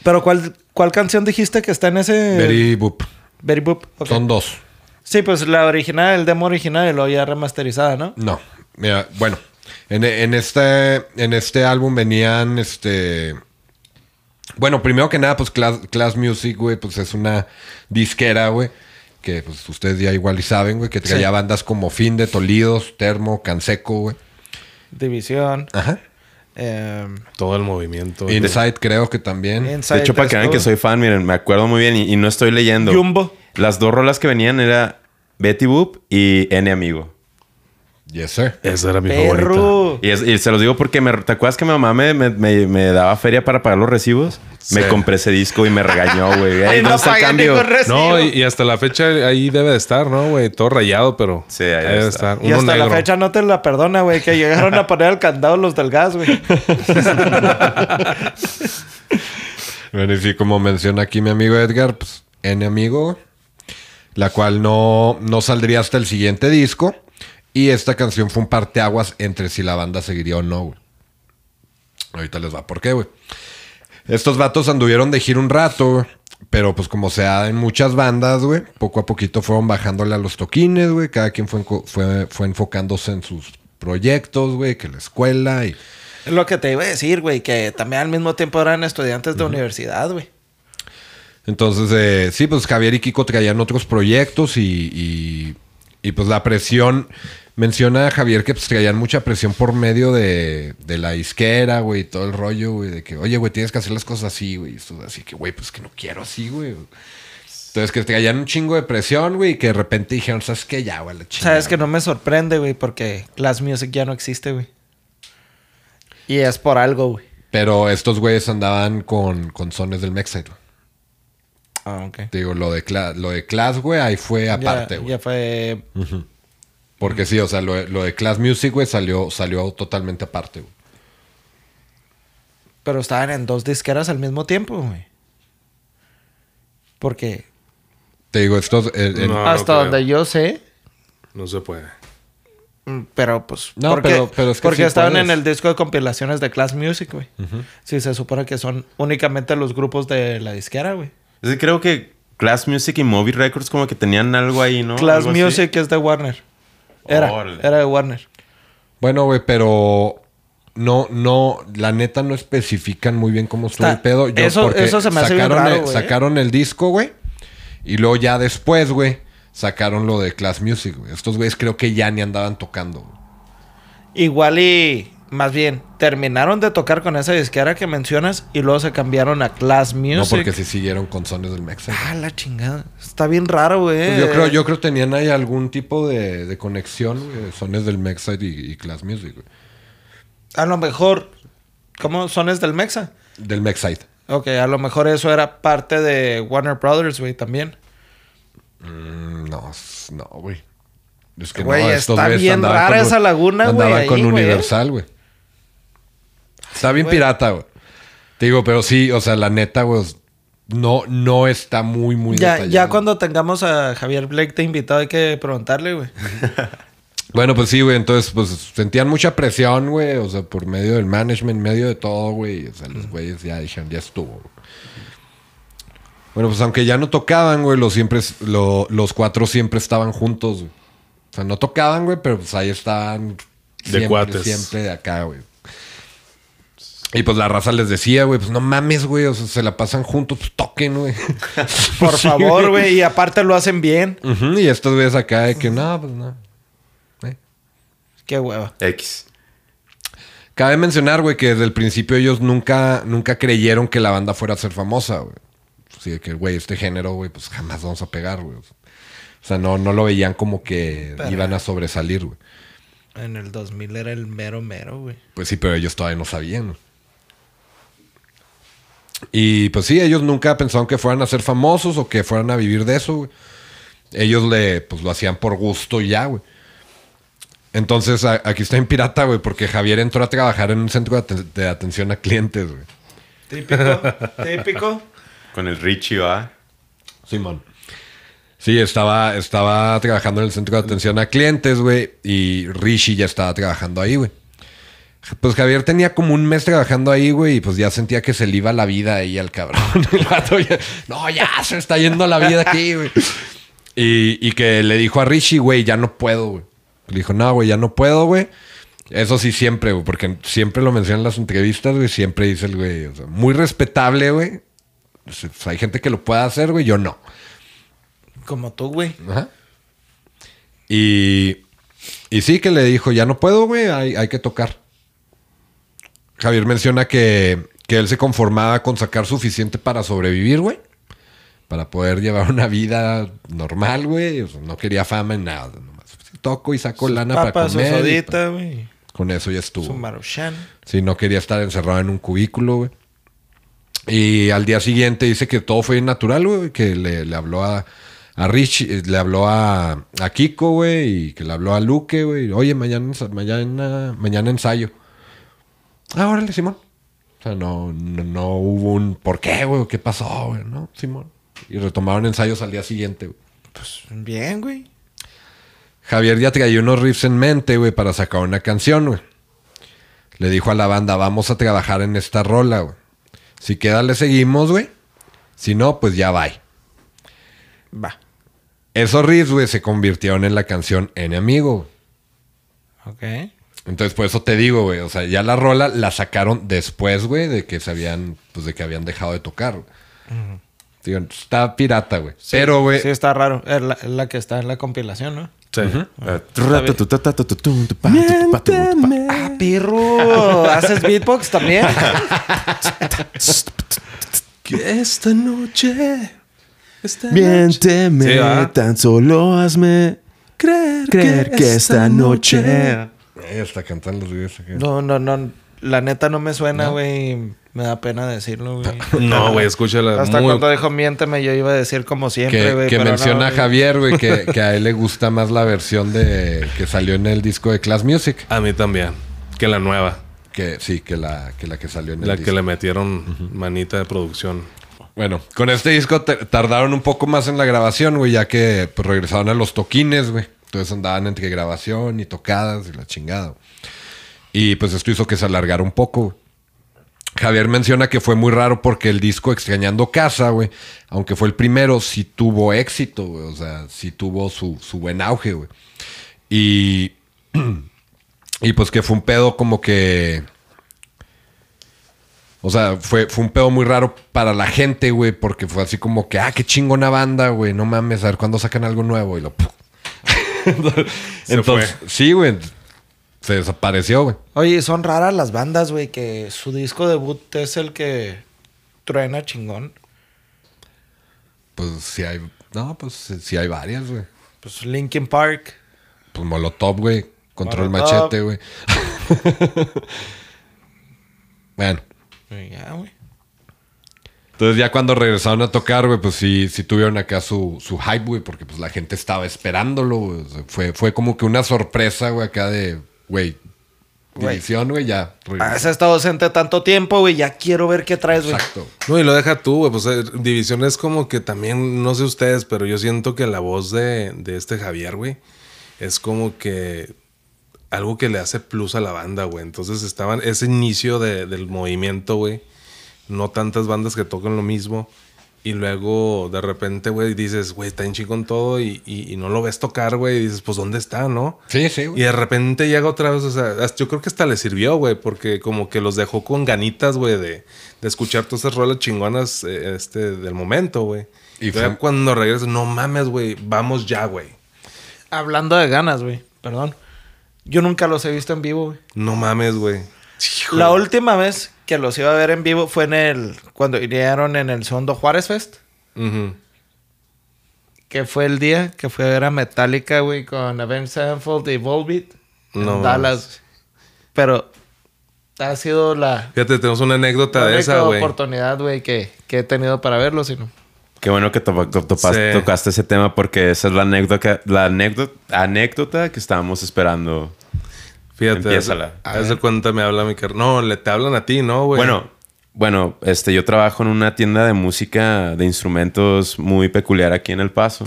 Pero ¿cuál, ¿cuál canción dijiste que está en ese? Very Boop. Very Boop. ok. Son dos. Sí, pues la original, el demo original y luego ya remasterizada, ¿no? No. Mira, bueno. En, en este, en este álbum venían, este... Bueno, primero que nada, pues Class, Class Music, güey, pues es una disquera, güey. Que pues ustedes ya igual y saben, güey, que traía Sí. bandas como Fin de Tolidos, Termo, Canseco, güey. División. Ajá. Em, Todo el movimiento. Inside creo que también. Inside De hecho, para que vean que soy fan, miren, me acuerdo muy bien y, y no estoy leyendo. Jumbo. Las dos rolas que venían era Betty Boop y N Amigo. Yes, sir. Esa era mi favorita. Perro. Y, es- y se los digo porque me, ¿te acuerdas que mi mamá me, me- me- me daba feria para pagar los recibos? Sí. Me compré ese disco y me regañó, güey. Ey, Ay, ¿dónde está el cambio? No, y, y hasta la fecha ahí debe de estar, ¿no, güey? Todo rayado, pero. Sí, ahí debe está. estar. Y Uno hasta negro. la fecha no te la perdona, güey, que llegaron a poner el candado los del gas, güey. Bueno, y sí, como menciona aquí mi amigo Edgar, pues N amigo, la cual no, no saldría hasta el siguiente disco. Y esta canción fue un parteaguas entre si la banda seguiría o no, güey. Ahorita les va por qué, güey. Estos vatos anduvieron de gira un rato, güey. Pero pues como se da en muchas bandas, güey, poco a poquito fueron bajándole a los toquines, güey. Cada quien fue, fue, fue enfocándose en sus proyectos, güey, que la escuela y... Es lo que te iba a decir, güey, que también al mismo tiempo eran estudiantes de universidad, güey. Entonces, eh, sí, pues Javier y Kiko traían otros proyectos y, y, y, pues la presión, menciona Javier que pues traían mucha presión por medio de, de la isquera, güey, todo el rollo, güey, de que, oye, güey, tienes que hacer las cosas así, güey, así que, güey, pues que no quiero así, güey. Entonces, que traían un chingo de presión, güey, y que de repente dijeron, ¿sabes qué? Ya, güey, la chingada. Sabes que no me sorprende, güey, porque Class Music ya no existe, güey. Y es por algo, güey. Pero estos güeyes andaban con, con sones del Mexite, güey. Ah, ok. Te digo, lo de, lo de Class, güey, ahí fue aparte, ya, güey. ya fue... Porque sí, o sea, lo, lo de Class Music, güey, salió, salió totalmente aparte, güey. Pero estaban en dos disqueras al mismo tiempo, güey. Porque Te digo, estos... el- el- No. hasta donde yo sé... No se puede. mm, Pero pues... No, porque, pero- pero es que porque sí estaban puedes. en el disco de compilaciones de Class Music, güey. Sí, se supone que son únicamente los grupos de la disquera, güey. Es que creo que Class Music y Movie Records como que tenían algo ahí, ¿no? Class Algo así. Music es de Warner. Era, Órale. era de Warner. Bueno, güey, pero... No, no, la neta no especifican muy bien cómo estuvo Está- el pedo. Yo- eso- porque eso se me hace bien sacaron raro, el, güey. Sacaron el disco, güey. Y luego ya después, güey, sacaron lo de Class Music, güey. Estos güeyes creo que ya ni andaban tocando, güey. Igual y... Más bien, terminaron de tocar con esa disquera que mencionas y luego se cambiaron a Class Music. No porque sí siguieron con sones del Mexa. Ah, la chingada. Está bien raro, güey. Pues yo creo, yo creo que tenían ahí algún tipo de, de conexión, sones del Mexa y, y Class Music, güey. A lo mejor... ¿Cómo? ¿Sones del Mexa? Del Mexite. Ok, a lo mejor eso era parte de Warner Brothers, güey, también. Mm, no, no, güey. Es que Güey, no, estos está bien rara con- esa laguna, güey, Andaban ahí, con güey. Universal, güey. Está bien güey. pirata, güey. Te digo, pero sí, o sea, la neta, güey, no, no está muy, muy Ya, detallado. ya cuando tengamos a Javier Blake te invitado hay que preguntarle, güey. Bueno, pues sí, güey. Entonces, pues sentían mucha presión, güey. O sea, por medio del management, medio de todo, güey. O sea, los güeyes ya dijeron, ya estuvo. güey. Bueno, pues aunque ya no tocaban, güey, los, siempre, lo- los cuatro siempre estaban juntos, güey. O sea, no tocaban, güey, pero pues ahí estaban. De siempre, cuates. Siempre de acá, güey. Y pues la raza les decía, güey, pues no mames, güey, o sea, se la pasan juntos, pues toquen, güey. Por favor, güey. Y aparte lo hacen bien. Y estos güeyes acá de que no, pues no. Eh. Qué hueva. X. Cabe mencionar, güey, que desde el principio ellos nunca, nunca creyeron que la banda fuera a ser famosa, güey. Así de que, güey, este género, güey, pues jamás vamos a pegar, güey. O sea, no, no lo veían como que Pero- iban a sobresalir, güey. En el 2000 era el mero mero, güey. Pues sí, pero ellos todavía no sabían. Y pues sí, ellos nunca pensaron que fueran a ser famosos o que fueran a vivir de eso, güey. Ellos le, pues lo hacían por gusto y ya, güey. Entonces, a- aquí está en pirata, güey, porque Javier entró a trabajar en un centro de, aten- de atención a clientes, güey. Típico. típico. Con el Richie, va. Simón. Sí, estaba, estaba trabajando en el centro de atención a clientes, güey. Y Rishi ya estaba trabajando ahí, güey. Pues Javier tenía como un mes trabajando ahí, güey. Y pues ya sentía que se le iba la vida ahí al cabrón. El vato ya, no, ya se está yendo la vida aquí, güey. Y, y que le dijo a Rishi, güey, ya no puedo, güey. Le dijo, no, güey, ya no puedo, güey. Eso sí, siempre, güey. Porque siempre lo menciona en las entrevistas, güey. Siempre dice el güey. o sea, muy respetable, güey. O sea, pues, hay gente que lo puede hacer, güey. Yo no. Como tú, güey. Ajá. Y, y sí que le dijo, ya no puedo, güey, hay, hay que tocar. Javier menciona que, que él se conformaba con sacar suficiente para sobrevivir, güey. Para poder llevar una vida normal, güey. O sea, no quería fama en nada. Nomás toco y saco lana para Papas, su comer. y, sodita, güey. con eso ya estuvo. Su maruchan. Sí, no quería estar encerrado en un cubículo, güey. Y al día siguiente dice que todo fue natural, güey. Que le, le habló a, a Rich, eh, le habló a, a Kiko, güey. Y que le habló a Luque, güey. Oye, mañana, mañana, mañana ensayo. Ah, órale, Simón. O sea, no, no, no hubo un ¿por qué, güey? ¿Qué pasó, güey? No, Simón. Y retomaron ensayos al día siguiente, güey. Pues bien, güey. Javier ya traía unos riffs en mente, güey, para sacar una canción, güey. Le dijo a la banda, vamos a trabajar en esta rola, güey. Si queda, le seguimos, güey. Si no, pues ya va. Va. Esos riffs, güey, se convirtieron en la canción Enemigo. Ok. Entonces, por eso te digo, güey. O sea, ya la rola la sacaron después, güey, de que se habían, pues de que habían dejado de tocar. güey. Digo, está pirata, güey. Pero, güey, Sí, está raro. Es la, es la que está en la compilación, ¿no? Sí. Ah, Ah, pirro. ¿Haces beatbox también? Que esta noche. Esta Miénteme, Sí, ¿va? tan solo hazme creer, creer que esta noche. Está cantando los. No, no, no. La neta no me suena, güey. Me da pena decirlo, güey. No, güey, escúchala. Hasta muy- cuando dijo miénteme, yo iba a decir como siempre, que, güey. que pero menciona no, a. Javier, güey, que, que a él le gusta más la versión de que salió en el disco de Class Music. A mí también. Que la nueva. Que sí, que la que, la que salió en el La disco. que le metieron manita de producción. Bueno, con este disco te- tardaron un poco más en la grabación, güey, ya que pues, regresaron a los toquines, güey. Entonces andaban entre grabación y tocadas y la chingada. Y pues esto hizo que se alargara un poco. Javier menciona que fue muy raro porque el disco Extrañando Casa, güey, aunque fue el primero, sí tuvo éxito, güey. O sea, sí tuvo su, su buen auge, güey. Y, y pues que fue un pedo como que... O sea, fue, fue un pedo muy raro para la gente, güey, porque fue así como que, ah, qué chingona banda, güey, no mames, a ver cuándo sacan algo nuevo y lo... Se Entonces, sí, güey, se desapareció, güey. Oye, son raras las bandas, güey, que su disco debut es el que truena chingón. Pues sí hay, no, pues sí hay varias, güey. Pues Linkin Park. Pues Molotov, güey, Control Molotov. Machete, güey. bueno. Ya, güey. Entonces ya cuando regresaron a tocar, güey, pues sí, sí tuvieron acá su, su hype, güey, porque pues la gente estaba esperándolo, güey. O sea, fue, fue como que una sorpresa, güey, acá de, güey, división, güey, ya. regresó. Has estado ausente tanto tiempo, güey. Ya quiero ver qué traes, güey. Exacto. No, y lo deja tú, güey. Pues eh, División es como que también, no sé ustedes, pero yo siento que la voz de, de este Javier, güey, es como que algo que le hace plus a la banda, güey. Entonces estaban, ese inicio de- del movimiento, güey. No tantas bandas que tocan lo mismo. Y luego de repente, güey, dices, güey, está en chingón todo y, y- y no lo ves tocar, güey. Y dices, pues, ¿dónde está, no? Sí, sí, Y güey. de repente llega otra vez, o sea, yo creo que hasta le sirvió, güey, porque como que los dejó con ganitas, güey, de, de escuchar todas esas rolas chingonas eh, este, del momento, güey. Y Y fue- cuando regresas, no mames, güey, vamos ya, güey. Hablando de ganas, güey. Perdón. Yo nunca los he visto en vivo, güey. No mames, güey. La última vez que los iba a ver en vivo fue en el... Cuando vinieron en el segundo Juárez Fest. Que fue el día que fue a ver a Metallica, güey, con Avenged Sevenfold y Volbeat. En No Dallas. Pero ha sido la, Fíjate, tenemos una anécdota la de única esa, güey. oportunidad, güey, que, que he tenido para verlo, sino... Qué bueno que to- Sí. tocaste ese tema porque esa es la anécdota, la anécdota, anécdota que estábamos esperando. Fíjate. Empiézala. Haz de cuenta me habla mi carnal. No, le te hablan a ti, ¿no, güey? Bueno, bueno, este, yo trabajo en una tienda de música de instrumentos muy peculiar aquí en El Paso.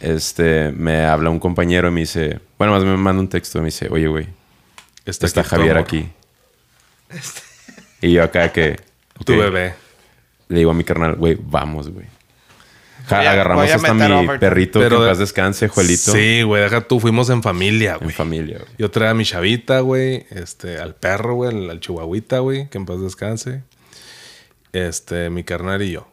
Este, me habla un compañero y me dice, bueno, más me manda un texto y me dice, oye, güey, está, Javier aquí. Y yo acá que, Tu bebé. le digo a mi carnal, güey, vamos, güey. Ja- a- Agarramos hasta mi perrito Pero que en de- paz descanse, Juelito, Sí, güey, deja tú, fuimos en familia, en güey. familia, güey. Yo traía a mi chavita, güey, este, al perro, güey, al, al chihuahuita, güey, que en paz descanse. Este, mi carnal y yo.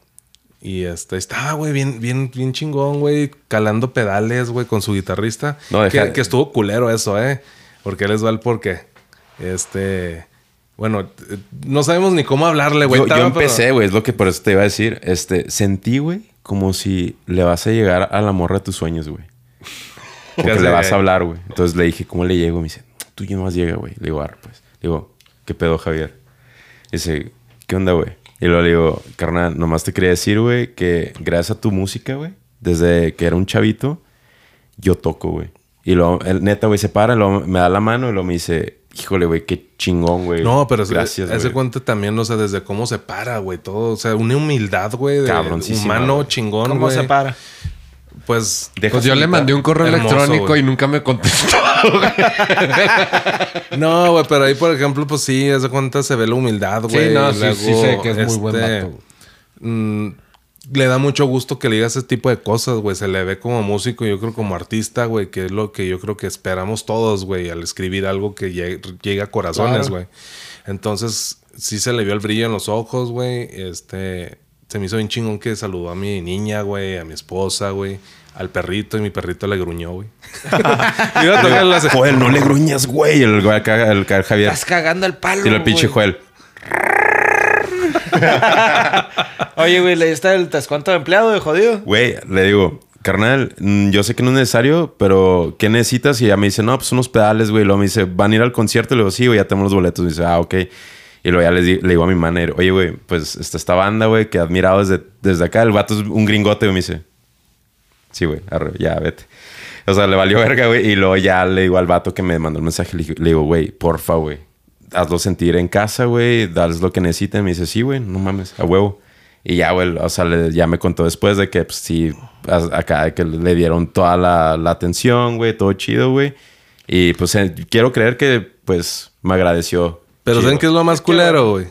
Y este, estaba, güey, bien, bien, bien chingón, güey, calando pedales, güey, con su guitarrista. No, deja- que, que estuvo culero eso, eh. Porque él les va el porqué. Este, bueno, eh, no sabemos ni cómo hablarle, güey. Yo, empecé, güey, es lo que por eso te iba a decir. Este, sentí, güey, como si le vas a llegar a la morra de tus sueños, güey. Como ¿Qué que hace, le vas a hablar, güey. Entonces le dije, ¿cómo le llego? Me dice, tú ya más llega, güey. Le digo, pues. Le digo, ¿qué pedo, Javier? Dice, ¿qué onda, güey? Y luego le digo, carnal, nomás te quería decir, güey, que gracias a tu música, güey, desde que era un chavito, yo toco, güey. Y luego, el neta, güey, se para, luego me da la mano y luego me dice, híjole, güey, qué chingón, güey. No, pero gracias, Hace güey. cuenta también, o sea, desde cómo se para, güey, todo. O sea, una humildad, güey, de humano güey. chingón, ¿Cómo güey. se para? Pues, Pues yo le mandé un correo Hermoso, electrónico y nunca me contestó. no, güey, pero ahí, por ejemplo, pues sí, hace cuenta se ve la humildad, güey. Sí, no, sí, Luego, sí sé que es muy buen este, vato. mm, le da mucho gusto que le digas ese tipo de cosas, güey. Se le ve como músico y yo creo como artista, güey, que es lo que yo creo que esperamos todos, güey, al escribir algo que llegue, llegue a corazones, Claro. güey. Entonces, sí se le vio el brillo en los ojos, güey. Este, se me hizo bien chingón que saludó a mi niña, güey, a mi esposa, güey, al perrito y mi perrito le gruñó, güey. Joel, no le gruñas, güey. El, el, el Javier. Estás cagando el palo, Y el pinche. Joel. Oye, güey, ¿le diste el descuento de empleado de jodido? Güey, le digo, carnal, mm, yo sé que no es necesario, pero ¿qué necesitas? Y ella me dice, no, pues unos pedales, güey. Y luego me dice, ¿van a ir al concierto? Y le digo, sí, güey, ya tenemos los boletos. Y dice, ah, ok. Y luego ya le digo a mi manager, oye, güey, pues está esta banda, güey, que he admirado desde, acá. El vato es un gringote, güey, me dice, sí, güey, ya, vete. O sea, le valió verga, güey. Y luego ya le digo al vato que me mandó el mensaje, le digo, güey, porfa, güey. Hazlo sentir en casa, güey. Dales lo que necesiten. Me dice, sí, güey, no mames, a huevo. Y ya, güey, o sea, le- ya me contó después de que, pues sí, acá que le dieron toda la, la atención, güey, todo chido, güey. Y pues eh, quiero creer que, pues, me agradeció. Pero chido. ¿saben qué es lo más culero, güey?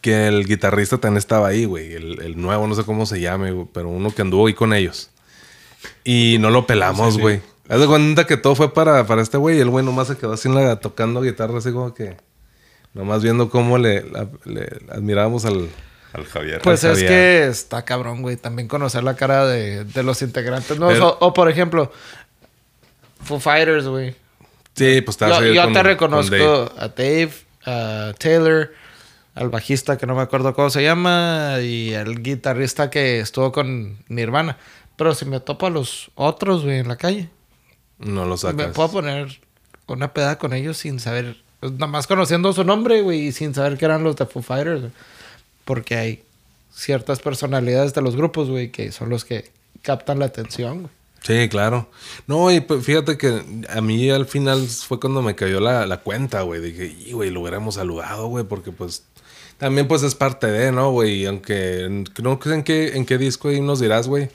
Que el guitarrista también estaba ahí, güey. El, el nuevo, no sé cómo se llame, güey, pero uno que anduvo ahí con ellos. Y no lo pelamos, güey. Haz de cuenta que todo fue para, para este güey. Y el güey nomás se quedó así en la, tocando guitarra, así como que... Nomás viendo cómo le, la- le admirábamos al... Al Javier. Pues es Javier. que está cabrón, güey. También conocer la cara de, de los integrantes. ¿no? Pero- o, o, por ejemplo, Foo Fighters, güey. Sí, pues estaba Yo, así yo con- te con reconozco Dave. a Dave, a Taylor, al bajista que no me acuerdo cómo se llama y al guitarrista que estuvo con Nirvana. Pero si me topo a los otros, güey, en la calle, No lo me sacas. puedo poner una peda con ellos sin saber, pues, nada más conociendo su nombre, güey, y sin saber que eran los de Foo Fighters. Porque hay ciertas personalidades de los grupos, güey, que son los que captan la atención, güey. Sí, claro. No, y pues, fíjate que a mí al final fue cuando me cayó la, la cuenta, güey. Dije, y güey, lo hubiéramos saludado, güey, porque pues también pues es parte de, ¿no, güey? Aunque no sé en qué, en qué disco ahí nos dirás, güey.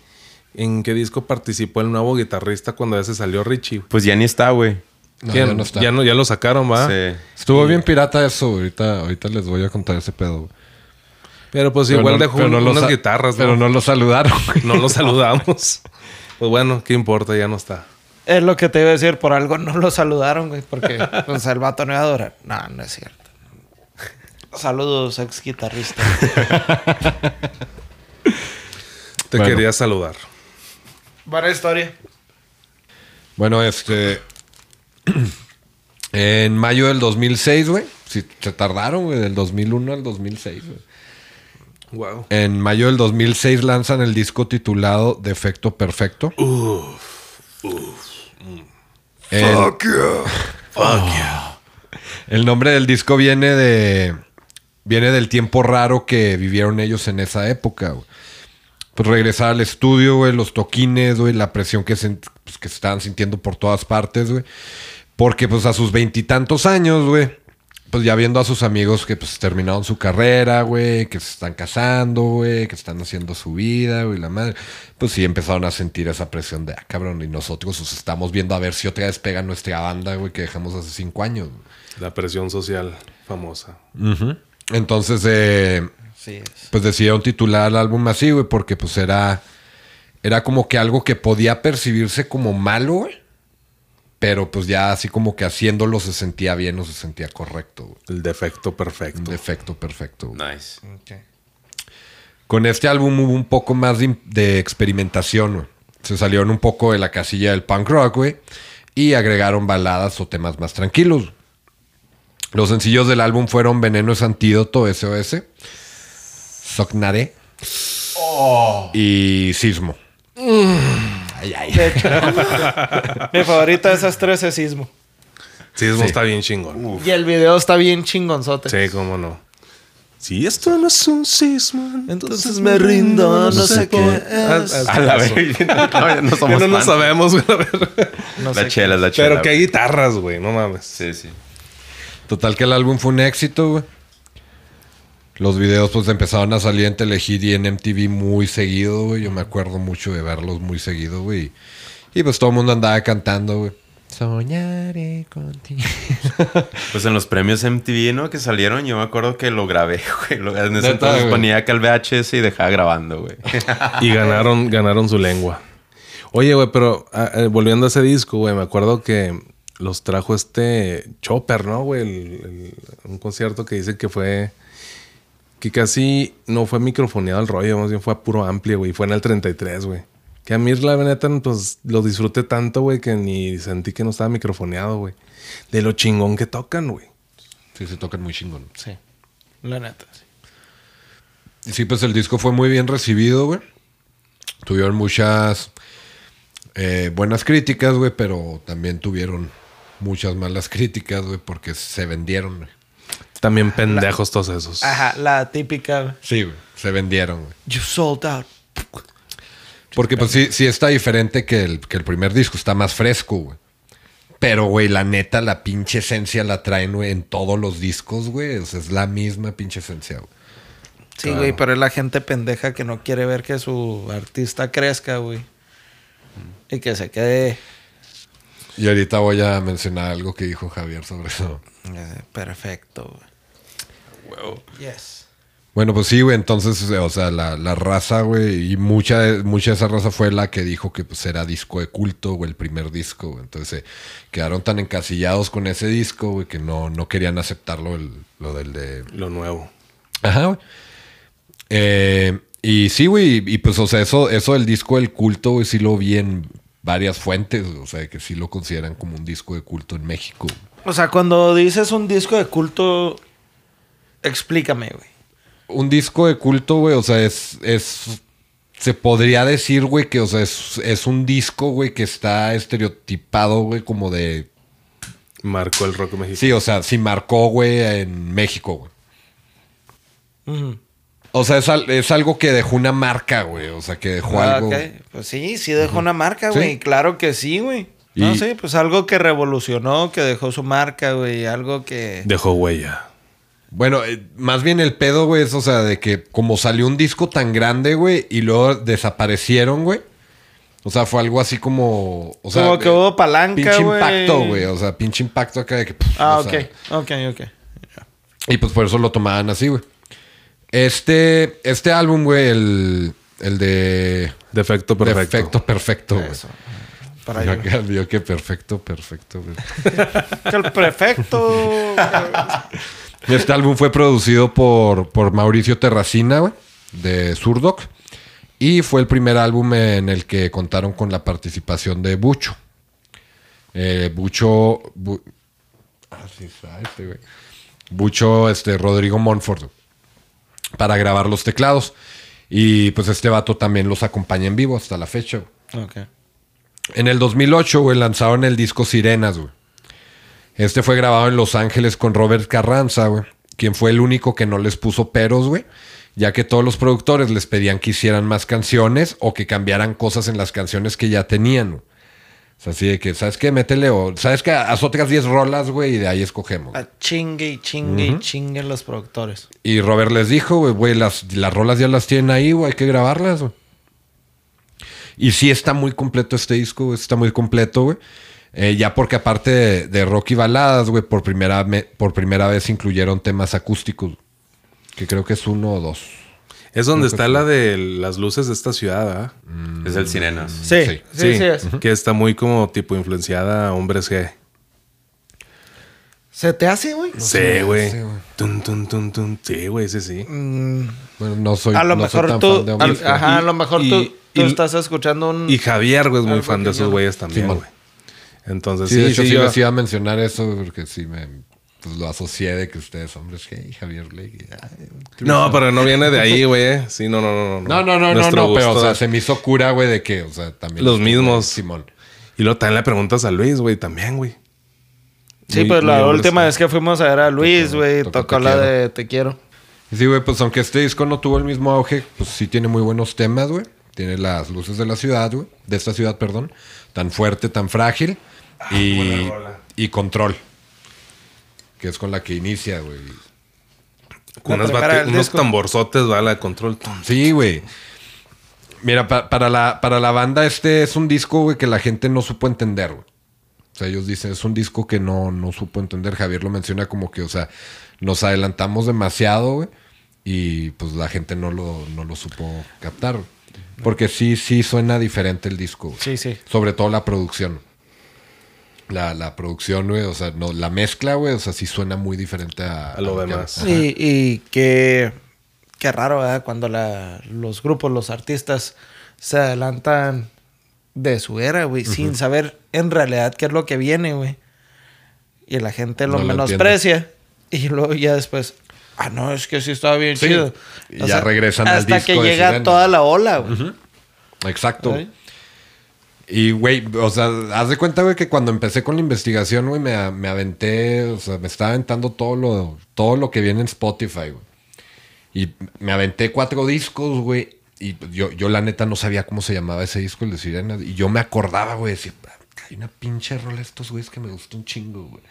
¿En qué disco participó el nuevo guitarrista cuando ya se salió Richie? Pues ya ni está, güey. Ya no está. Ya, no, ya lo sacaron, ¿va? Sí. Estuvo bien pirata eso. Ahorita, ahorita les voy a contar ese pedo. güey. Pero pues Pero igual no- dejó unas guitarras, Pero no lo saludaron. güey. No lo saludamos. pues bueno, ¿qué importa? Ya no está. Es lo que te iba a decir, por algo no lo saludaron, güey, porque pues, el vato no iba a durar. No, no es cierto. Saludos, ex guitarrista. Te Bueno. quería saludar. Buena historia. Bueno, este. En mayo del 2006, güey. Sí, se tardaron, güey, del 2001 al 2006, güey. Wow. En mayo del 2006 lanzan el disco titulado Defecto Perfecto. El, el nombre del disco viene de. Viene del tiempo raro que vivieron ellos en esa época, güey. Pues regresar al estudio, güey, los toquines, güey, la presión que se, pues, que se estaban sintiendo por todas partes, güey. Porque, pues, a sus veintitantos años, güey, pues ya viendo a sus amigos que, pues, terminaron su carrera, güey, que se están casando, güey, que están haciendo su vida, güey, la madre. Pues sí empezaron a sentir esa presión de, ah, cabrón, y nosotros pues, estamos viendo a ver si otra vez pega nuestra banda, güey, que dejamos hace cinco años. La presión social famosa. Entonces, eh, Es. pues decidieron titular el álbum así, güey, porque pues era, era como que algo que podía percibirse como malo, güey. Pero pues ya así como que haciéndolo se sentía bien o se sentía correcto, güey. El defecto perfecto. defecto perfecto. güey. Nice. Con este álbum hubo un poco más de, de experimentación, güey. Se salieron un poco de la casilla del punk rock, güey. Y agregaron baladas o temas más tranquilos. Los sencillos del álbum fueron Veneno es Antídoto, SOS. Socnare. Y Sismo. De hecho, mi favorita de esas tres es Sismo. Sismo Sí. está bien chingón. Y el video está bien chingonzote. Sí, cómo no. Si esto no es un sismo, Entonces me rindo, no sé qué es. A la vez. No, ya no somos no sabemos, güey. a ver. No La chela, es la chela. Pero que hay güey. guitarras, güey. No mames. Sí, sí. Total que el álbum fue un éxito, güey. Los videos pues empezaron a salir en Telehit y en MTV muy seguido, güey. Yo me acuerdo mucho de verlos muy seguido, güey. Y pues todo el mundo andaba cantando, güey. Soñaré contigo. Pues en los premios MTV, ¿no? Que salieron, yo me acuerdo que lo grabé, güey. En ese entonces güey. ponía acá el VHS y dejaba grabando, güey. Y ganaron, ganaron su lengua. Oye, güey, pero ah, eh, volviendo a ese disco, güey, me acuerdo que los trajo este Chopper, ¿no, güey? El- el- un concierto que dice que fue. Que casi no fue microfoneado el rollo, más bien fue a puro amplio, güey. Fue en el 33, güey. Que a mí, la neta, pues lo disfruté tanto, güey, que ni sentí que no estaba microfoneado, güey. De lo chingón que tocan, güey. Sí, se tocan muy chingón. Sí. La neta. sí. Y sí, pues el disco fue muy bien recibido, güey. Tuvieron muchas eh, buenas críticas, güey, pero también tuvieron muchas malas críticas, güey, porque se vendieron, güey. También pendejos todos esos. Ajá, la típica. Sí, güey, se vendieron, güey. You sold out. Porque pues sí, sí está diferente que el, que el primer disco, está más fresco, güey. Pero, güey, la neta, la pinche esencia la traen, güey, en todos los discos, güey. O sea, es la misma pinche esencia, güey. Sí, güey, pero es la gente pendeja que no quiere ver que su artista crezca, güey. Y que se quede Y ahorita voy a mencionar algo que dijo Javier sobre eso. Perfecto, güey. Yes. Bueno, pues sí, güey. Entonces, o sea, la, la raza, güey, y mucha, de- mucha de esa raza fue la que dijo que pues era disco de culto, güey, el primer disco, güey. Entonces, eh, quedaron tan encasillados con ese disco, güey, que no, no querían aceptarlo, el- lo del de Lo nuevo. Ajá, güey. Eh, y sí, güey, y, y pues, o sea, eso, eso del disco del culto, güey, sí lo vi en varias fuentes, o sea, que sí lo consideran como un disco de culto en México. O sea, cuando dices un disco de culto, explícame, güey. Un disco de culto, güey, o sea, es, es, se podría decir, güey, que, o sea, es, es un disco, güey, que está estereotipado, güey, como de, Marcó el rock mexicano. sí, o sea, sí marcó, güey, en México, güey. O sea, es, al- es algo que dejó una marca, güey, o sea, que dejó Ah, algo... Pues sí, sí dejó una marca, güey. Sí. Claro que sí, güey. No Y- sé, pues algo que revolucionó, que dejó su marca, güey. Algo que... Dejó huella. Bueno, eh, más bien el pedo, güey, es, o sea, de que como salió un disco tan grande, güey, y luego desaparecieron, güey. O sea, fue algo así como. O sea, Como que hubo palanca, Pinche güey. impacto, güey. O sea, pinche impacto acá de que. pff, Ah, ok. sea, Ok, ok. y pues por eso lo tomaban así, güey. Este, este álbum, güey, el, el de Defecto perfecto. Defecto Perfecto, güey. Para Yo que, perfecto, perfecto. Que el prefecto. Este álbum fue producido por, por Mauricio Terracina, güey, de Surdoc. Y fue el primer álbum en el que contaron con la participación de Bucho. Eh, Bucho. Bu- ah, sí, este, güey. Bucho, este, Rodrigo Monfort. Para grabar los teclados. Y pues este vato también los acompaña en vivo hasta la fecha. güey. En el 2008, güey, lanzaron el disco Sirenas, güey. Este fue grabado en Los Ángeles con Robert Carranza, güey. Quien fue el único que no les puso peros, güey. Ya que todos los productores les pedían que hicieran más canciones o que cambiaran cosas en las canciones que ya tenían. güey. O sea, así de que, ¿sabes qué? Métele o... ¿Sabes qué? Haz otras 10 rolas, güey, y de ahí escogemos. A chingue y chingue y chingue los productores. Y Robert les dijo, güey, güey, las, las rolas ya las tienen ahí, güey, hay que grabarlas, güey. Y sí está muy completo este disco, güey, está muy completo, güey. Eh, ya porque aparte de, de rock y baladas, güey, por primera, me- por primera vez incluyeron temas acústicos. Que creo que es uno o dos. Es donde está la de las luces de esta ciudad, ¿ah? Es el Sirenas. Sí, Sí. sí, sí, es. Que está muy como tipo influenciada a hombres G. ¿Se te hace, güey? sí, güey. sí, güey. Tun, tun, tun, tun. Sí, güey, sí, sí. Mm, Bueno, no soy, a lo no soy mejor tan tú. fan de al- ajá, a lo mejor y- tú, tú y- estás escuchando un. Y Javier, güey, es muy fan de esos güeyes también, Simón. güey. Entonces, Sí, sí, de hecho sí, sí, yo- les iba a mencionar eso, porque sí me pues, lo asocié de que ustedes hombres, hey, Javier Blake. ay, No, pero no viene de ahí, güey. eh. Sí, no, no, no. No, no, no, no, Nuestro no, pero o gusto- sea, se me hizo cura, güey, de que, o sea, también. Los este, mismos. Simón. Y luego también le preguntas a Luis, güey, también, güey. Sí, Muy- pues muy la última vez que fuimos a ver a Luis, güey, tocó la Quiero. de Te Quiero. Y Sí, güey, pues aunque este disco no tuvo el mismo auge, pues sí tiene muy buenos temas, güey. Tiene las luces de la ciudad, güey. De esta ciudad, perdón. Tan fuerte, tan frágil. y, buena rola. y control. Que es con la que inicia, güey. Con unos disco. tamborzotes, va, la de control. Sí, güey. Mira, pa- para, la, para la banda este es un disco, güey, que la gente no supo entender, güey. O sea, ellos dicen, es un disco que no, no supo entender. Javier lo menciona como que, o sea, nos adelantamos demasiado, güey. Y pues la gente no lo, no lo supo captar. güey. Porque sí, sí suena diferente el disco. güey. Sí, sí. Sobre todo la producción. La, la producción, güey, o sea, no, la mezcla, güey, o sea, sí suena muy diferente a, A lo que- demás. Y, y qué, qué raro, ¿verdad? Cuando la- los grupos, los artistas se adelantan de su era, güey, sin saber en realidad qué es lo que viene, güey. Y la gente lo No lo menosprecia. y luego ya después, ah, no, es que sí estaba bien Sí. chido. Y ya regresan al hasta disco que de llega Sirena. toda la ola, güey. Exacto. Y, güey, o sea, haz de cuenta, güey, que cuando empecé con la investigación, güey, me, me aventé, o sea, me estaba aventando todo lo, todo lo que viene en Spotify, güey. Y me aventé cuatro discos, güey. Y yo, yo, la neta, no sabía cómo se llamaba ese disco, el de Sirenas. Y yo me acordaba, güey, decir, "Ah, hay una pinche rola de estos güeyes que me gustó un chingo, güey.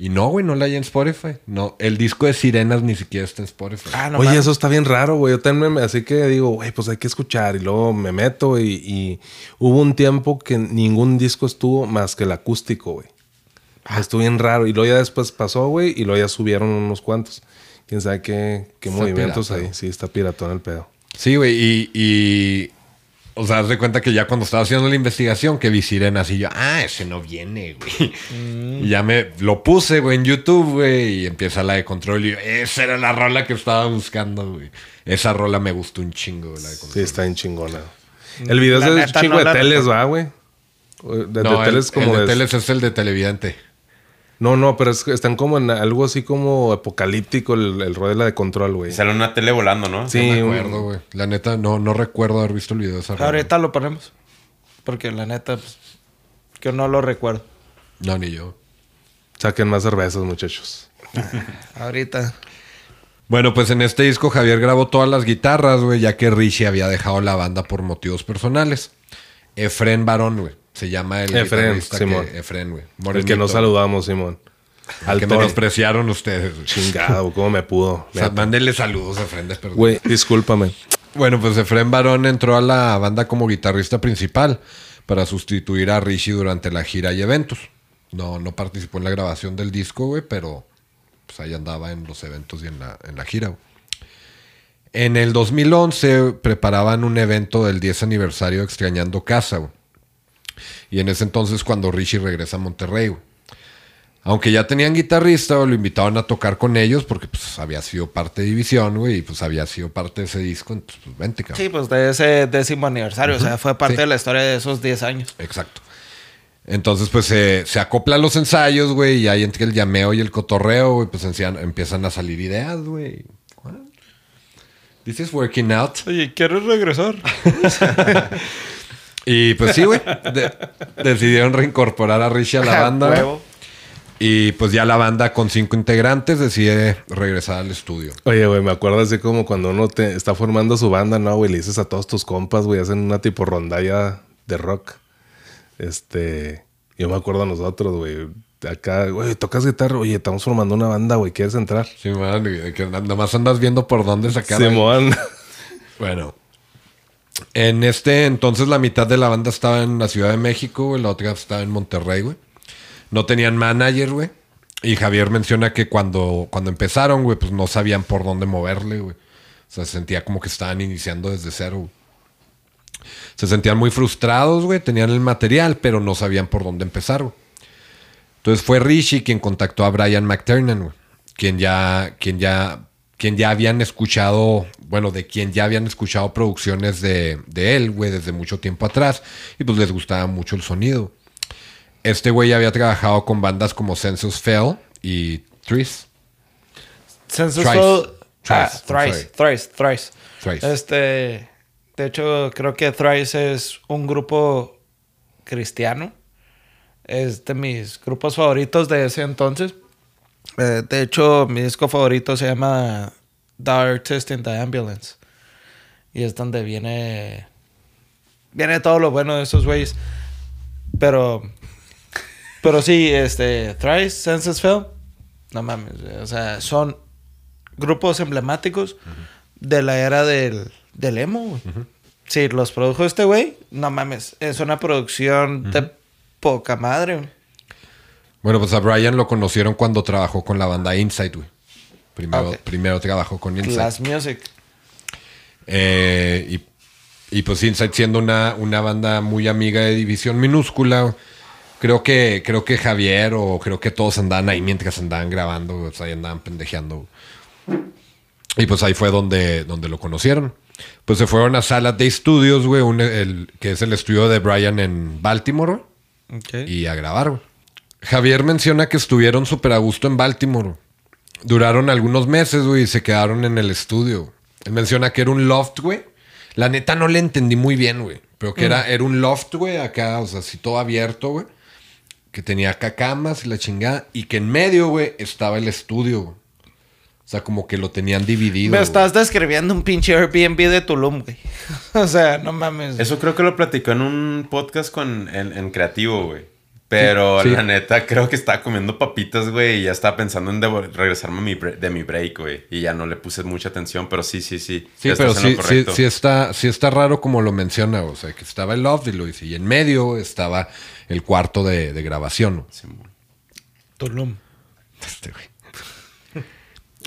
Y no, güey, no la hay en Spotify. No, el disco de Sirenas ni siquiera está en Spotify. Ah, no Oye, eso está bien raro, güey. Yo también me, así que digo, güey, pues hay que escuchar. Y luego me meto y, y hubo un tiempo que ningún disco estuvo más que el acústico, güey. Ah. Estuvo bien raro. Y luego ya después pasó, güey, y luego ya subieron unos cuantos. Quién sabe qué, qué movimientos pirata. ahí. Sí, está piratón el pedo. Sí, güey, y, y- O sea, haz de cuenta que ya cuando estaba haciendo la investigación que vi sirenas y yo, ah, ese no viene, güey. Y ya me lo puse, güey, en YouTube, güey, y empieza la de control y yo, esa era la rola que estaba buscando, güey. Esa rola me gustó un chingo, güey, la de Sí, está bien chingona. El video La es de neta, chingo no de teles. ¿va, güey? De, de no, el- teles como el, de de- teles es el de televidente. No, no, pero es que están como en algo así como apocalíptico el, el rollo de la de control, güey. Y sale una tele volando, ¿no? Sí, no me acuerdo, güey. La neta, no, no recuerdo haber visto el video de esa rola. Ahorita lo ponemos. Porque la neta, pues, que no lo recuerdo. No, ni yo. Saquen más cervezas, muchachos. Ahorita. Bueno, pues en este disco Javier grabó todas las guitarras, güey, ya que Richie había dejado la banda por motivos personales. Efren Barón, güey. Se llama el Efren, guitarrista que- Simón. Efren, güey. El que Morenito, no saludamos, Simón. El Al que Tony. menospreciaron ustedes. Chingado, ¿cómo me pudo? O sea, mándenle saludos a Efren. Güey, discúlpame. Bueno, pues Efren Barón entró a la banda como guitarrista principal para sustituir a Richie durante la gira y eventos. No, no participó en la grabación del disco, güey, pero pues ahí andaba en los eventos y en la, en la gira. güey. En el 2011 preparaban un evento del 10 aniversario de Extrañando Casa, güey. Y en ese entonces cuando Richie regresa a Monterrey, güey. Aunque ya tenían guitarrista, lo invitaban a tocar con ellos porque pues había sido parte de División, güey, y pues había sido parte de ese disco, entonces pues vente, cabrón. Sí, pues de ese décimo aniversario. O sea, fue parte sí. de la historia de esos 10 años. Exacto. Entonces, pues se, se acoplan los ensayos, güey, y ahí entre el llameo y el cotorreo, güey, pues encian- empiezan a salir ideas, güey. This is working out. Oye, ¿quieres regresar? Y pues sí, güey. de- decidieron reincorporar a Richie a la banda. Huevo. Y pues ya la banda con cinco integrantes decide regresar al estudio. Oye, güey, me acuerdo así como cuando uno te está formando su banda, ¿no, güey? Le dices a todos tus compas, güey, hacen una tipo rondalla de rock. Este, yo me acuerdo a nosotros, güey. Acá, güey, tocas guitarra, oye, estamos formando una banda, güey, ¿quieres entrar? Sí, man, que nada más andas viendo por dónde sacar. Simón. Bueno. En este entonces la mitad de la banda estaba en la Ciudad de México, güey, la otra estaba en Monterrey, güey. No tenían manager, güey. Y Javier menciona que cuando, cuando empezaron, güey, pues no sabían por dónde moverle, güey. O sea, se sentía como que estaban iniciando desde cero. Se sentían muy frustrados, güey. Tenían el material, pero no sabían por dónde empezar, güey. Entonces fue Rishi quien contactó a Brian McTernan, güey. Quien ya, quien ya, quien ya habían escuchado, bueno, de quien ya habían escuchado producciones de, de él, güey, desde mucho tiempo atrás. Y pues les gustaba mucho el sonido. Este güey había trabajado con bandas como Census Fell y Tris. Census. Fell- Ah, Thrice, Thrice, Thrice, Thrice. Thrice. Este, de hecho, creo que Thrice es un grupo cristiano. Es de mis grupos favoritos de ese entonces. Eh, de hecho, mi disco favorito se llama The Artist in the Ambulance. Y es donde viene. Viene todo lo bueno de esos güeyes. Pero. Pero sí, este. Thrice, Census Fell. No mames. O sea, son grupos emblemáticos de la era del, del emo, güey. Sí, los produjo este güey. No mames. Es una producción de poca madre, güey. Bueno, pues a Brian lo conocieron cuando trabajó con la banda Insight, güey. Primero, primero trabajó con Insight. Class Music. Eh, y, y pues Insight siendo una, una banda muy amiga de División Minúscula. Creo que, creo que Javier o creo que todos andaban ahí mientras andaban grabando, o sea, ahí andaban pendejeando. Y pues ahí fue donde, donde lo conocieron. Pues se fueron a Salas de Studios, güey, un- el- que es el estudio de Brian en Baltimore, y a grabar, güey. Javier menciona que estuvieron súper a gusto en Baltimore. Duraron algunos meses, güey, y se quedaron en el estudio. Él menciona que era un loft, güey. La neta no le entendí muy bien, güey. Pero que era, era un loft, güey, acá, o sea, así todo abierto, güey. Que tenía acá camas y la chingada. Y que en medio, güey, estaba el estudio, güey. O sea, como que lo tenían dividido. Me güey. estás describiendo un pinche Airbnb de Tulum, güey. o sea, no mames. Eso creo que lo platicó en un podcast con, en, en Creativo, güey. Pero Sí, sí. la neta, creo que estaba comiendo papitas, güey, y ya estaba pensando en regresarme a mi de mi break, güey. Y ya no le puse mucha atención, pero sí, sí, sí. Sí, pero sí, sí, sí está, sí está raro como lo menciona. O sea, que estaba el loft y lo dice. Y en medio estaba el cuarto de, de grabación. Simón. Tulum. Este, güey.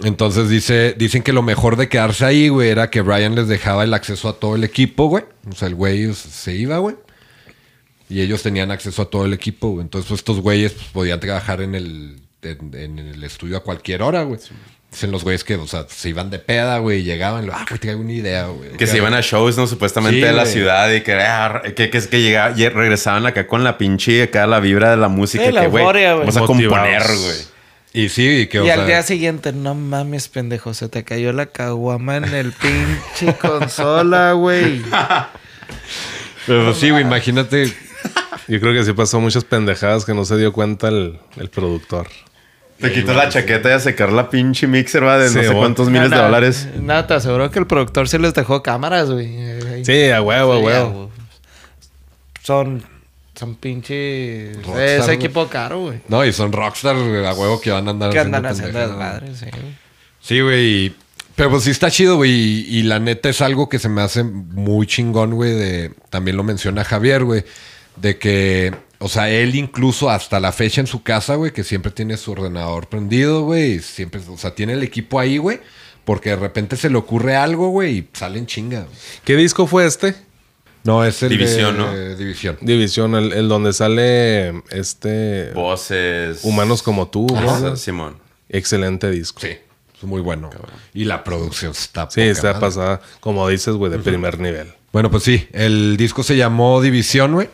Entonces dice, dicen que lo mejor de quedarse ahí, güey, era que Brian les dejaba el acceso a todo el equipo, güey. O sea, el güey se iba, güey. Y ellos tenían acceso a todo el equipo, güey. Entonces, pues, estos güeyes pues, podían trabajar en el, en, en el estudio a cualquier hora, güey. Dicen los güeyes que, o sea, se iban de peda, güey, y llegaban, ah, güey, traigo una idea, güey. Que se iban a shows, ¿no? Supuestamente Sí, de la güey. ciudad y que, ah, que, que, que llegaba- y regresaban acá con la pinche, acá la vibra de la música. Sí, la que, güey, euforia, güey. Vamos a componer, güey. Y sí, y que, o y al sea, día siguiente, no mames, pendejo, se te cayó la caguama en el pinche consola, güey. pero sí, güey, imagínate. Yo creo que sí pasó muchas pendejadas que no se dio cuenta el, el productor. Te quitas la chaqueta y a secar la pinche mixer, va, de Sí, no sé bueno. cuántos miles de dólares. Nada, te aseguro que el productor sí les dejó cámaras, güey. Sí, a huevo, a huevo. Son, son pinche... Rockstar, Es equipo caro, güey. No, y son rockstar güey, a huevo que van a andar Que andan haciendo desmadre, sí. güey. Sí, güey. Pero pues sí está chido, güey. Y, y la neta es algo que se me hace muy chingón, güey. De, también lo menciona Javier, güey. De que, o sea, él incluso hasta la fecha en su casa, güey, que siempre tiene su ordenador prendido, güey. y Siempre, o sea, tiene el equipo ahí, güey. Porque de repente se le ocurre algo, güey, y salen chinga. güey. ¿Qué disco fue este? No, es el División, de, ¿no? División. División, el, el donde sale este... Voces. Humanos como tú, ¿verdad? Simón. Excelente disco. Sí, es muy bueno. Y la producción está Sí, poca está pasada, como dices, güey, de primer nivel. Bueno, pues sí, el disco se llamó División, güey.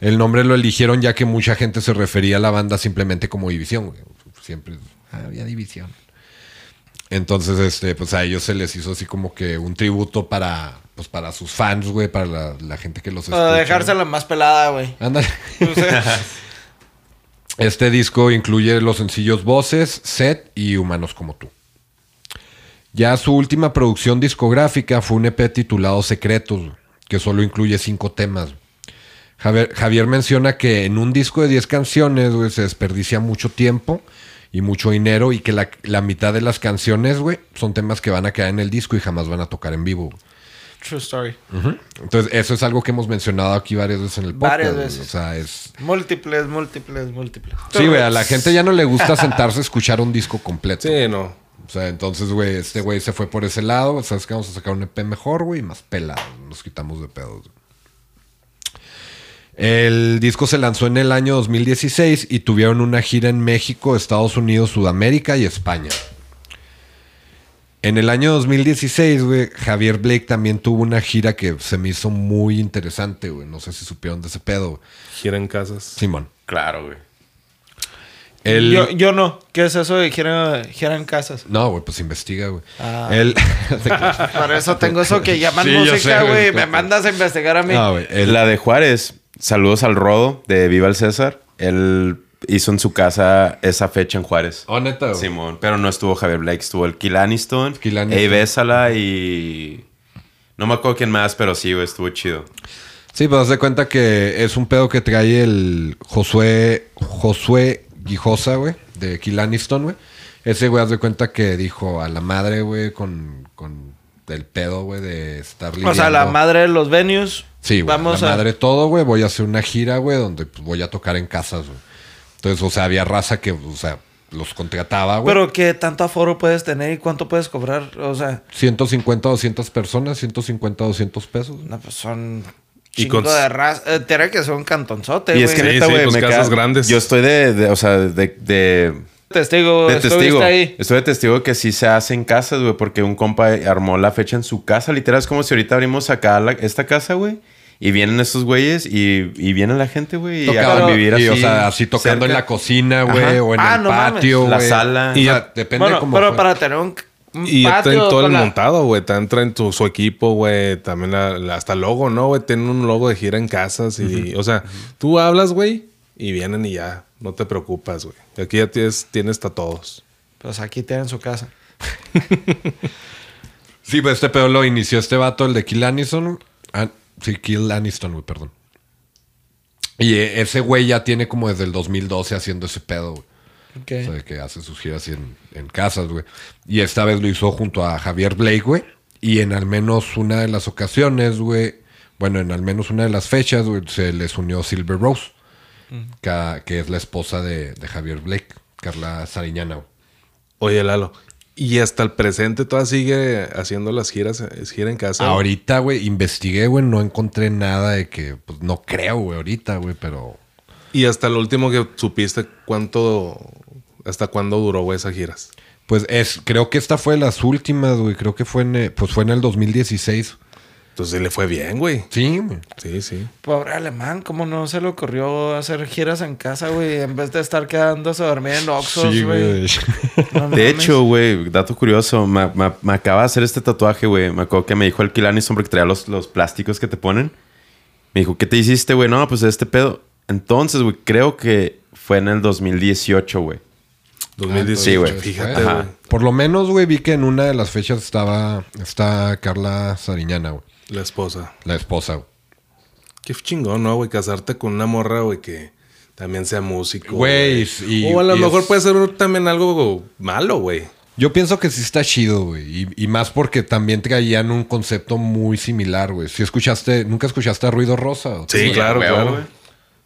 El nombre lo eligieron ya que mucha gente se refería a la banda simplemente como División, güey. Siempre ah, había División. Entonces, este, pues a ellos se les hizo así como que un tributo para, pues para sus fans, güey, para la, la gente que los Para escucha. dejársela más pelada, güey. Ándale. Este disco incluye los sencillos Voces, Set y Humanos como tú. Ya su última producción discográfica fue un EP titulado Secretos, que solo incluye cinco temas. Javier, Javier menciona que en un disco de 10 canciones, güey, se desperdicia mucho tiempo y mucho dinero y que la, la mitad de las canciones, güey, son temas que van a quedar en el disco y jamás van a tocar en vivo. True story. Entonces, eso es algo que hemos mencionado aquí varias veces en el podcast. Varias veces. O sea, es... Múltiples, múltiples, múltiples. Sí, güey, a la gente ya no le gusta sentarse a escuchar un disco completo. Sí, no. O sea, entonces, güey, este güey se fue por ese lado. Sabes que vamos a sacar un EP mejor, güey, más pelado. Nos quitamos de pedos. güey. El disco se lanzó en el año 2016 y tuvieron una gira en México, Estados Unidos, Sudamérica y España. En el año 2016, güey, Javier Blake también tuvo una gira que se me hizo muy interesante, güey. No sé si supieron de ese pedo. güey. Gira en casas. Simón. Claro, güey. El... Yo, yo no. ¿Qué es eso de gira, gira en casas? No, güey, pues investiga, güey. Ah. El... Por eso tengo eso que llaman Sí, música, sé, güey. güey. Me mandas a investigar a mí. No, güey. El... La de Juárez, saludos al Rodo de Viva el César. Él hizo en su casa esa fecha en Juárez. Oh, neta, güey. Simón, pero no estuvo Javier Blake, estuvo el Kill Aniston, Bésala y... No me acuerdo quién más, pero sí, güey, estuvo chido. Sí, pues haz de cuenta que es un pedo que trae el Josué, Josué Guijosa, güey, de Kill Aniston, güey. Ese güey, haz de cuenta que dijo a la madre, güey, con, con el pedo, güey, de estar o sea, la lidiando- madre de los venues. Sí, güey, Vamos la a. madre todo, güey. Voy a hacer una gira, güey, donde pues, voy a tocar en casas, güey. Entonces, o sea, había raza que, o sea, los contrataba, güey. Pero qué tanto aforo puedes tener y cuánto puedes cobrar. O sea, 150, 200 personas, 150, 200 pesos. no, pues son. Y Chingo con- de raza. Eh, tiene que ser un cantonzote, y güey. es que Sí, neta, sí, güey, pues me casas ca- grandes. Yo estoy de, de- o sea, de, de, Testigo, de testigo. ahí. Estoy de testigo de que sí se hace en casas, güey, porque un compa armó la fecha en su casa. Literal, es como si ahorita abrimos acá la- esta casa, güey. Y vienen estos güeyes y, y viene la gente, güey. Y a convivir y, así. o sea, así tocando en la cocina, güey, o en Ah, el no patio, La güey. sala. O Y sea, ya- depende Bueno, cómo pero fue. para tener un, un Y ya traen todo el la- montado, güey. También traen tu, su equipo, güey. También la- la- hasta el logo, ¿no, güey? Tienen un logo de gira en casas. Y, o sea, tú hablas, güey, y vienen y ya. No te preocupas, güey. Aquí ya tienes, tienes a todos. Pues aquí tienen su casa. Sí, pues este pedo lo inició este vato, el de Kill Aniston. Ah, sí, Kill Aniston, güey, perdón. Y eh, ese güey ya tiene como desde el 2012 haciendo ese pedo, güey. Ok. O sea, que hace sus giras en, en casas, güey. Y esta vez lo hizo junto a Javier Blake, güey. Y en al menos una de las ocasiones, güey. Bueno, en al menos una de las fechas, güey, se les unió Silver Rose. Que, es la esposa de, de Javier Blake, Carla Sariñana. Oye, Lalo. Y hasta el presente todavía sigue haciendo las giras, es gira en casa. Ahorita, güey, investigué, güey, no encontré nada de que, pues no creo, güey, ahorita, güey, pero Y hasta lo último que supiste, ¿cuánto, hasta cuándo duró, güey, esas giras? pues es, creo que esta fue de las últimas, güey, creo que fue en, pues fue en el 2016. Entonces le fue bien, güey. Sí, güey. Sí, sí. Pobre alemán, ¿cómo no se le ocurrió hacer giras en casa, güey? En vez de estar quedándose a dormir en Oxxos, Sí, güey. No De hecho, güey, dato curioso, me, me- me acaba de hacer este tatuaje, güey. Me acuerdo que me dijo el Kill Aniston porque traía los, los plásticos que te ponen. Me dijo, ¿qué te hiciste, güey? No, pues este pedo. Entonces, güey, creo que fue en el 2018, güey. 2018. Sí, güey. Fíjate, güey. Por lo menos, güey, vi que en una de las fechas estaba, está Carla Sariñana, güey, La esposa. la esposa, güey. Qué chingón, ¿no, güey? Casarte con una morra, güey, que también sea músico. Güey, y- o a lo y mejor es- puede ser también algo malo, güey. Yo pienso que sí está chido, güey. Y, y más porque también traían un concepto muy similar, güey. Si escuchaste, ¿nunca escuchaste a Ruido Rosa? ¿O Sí, Sí, claro, claro. güey.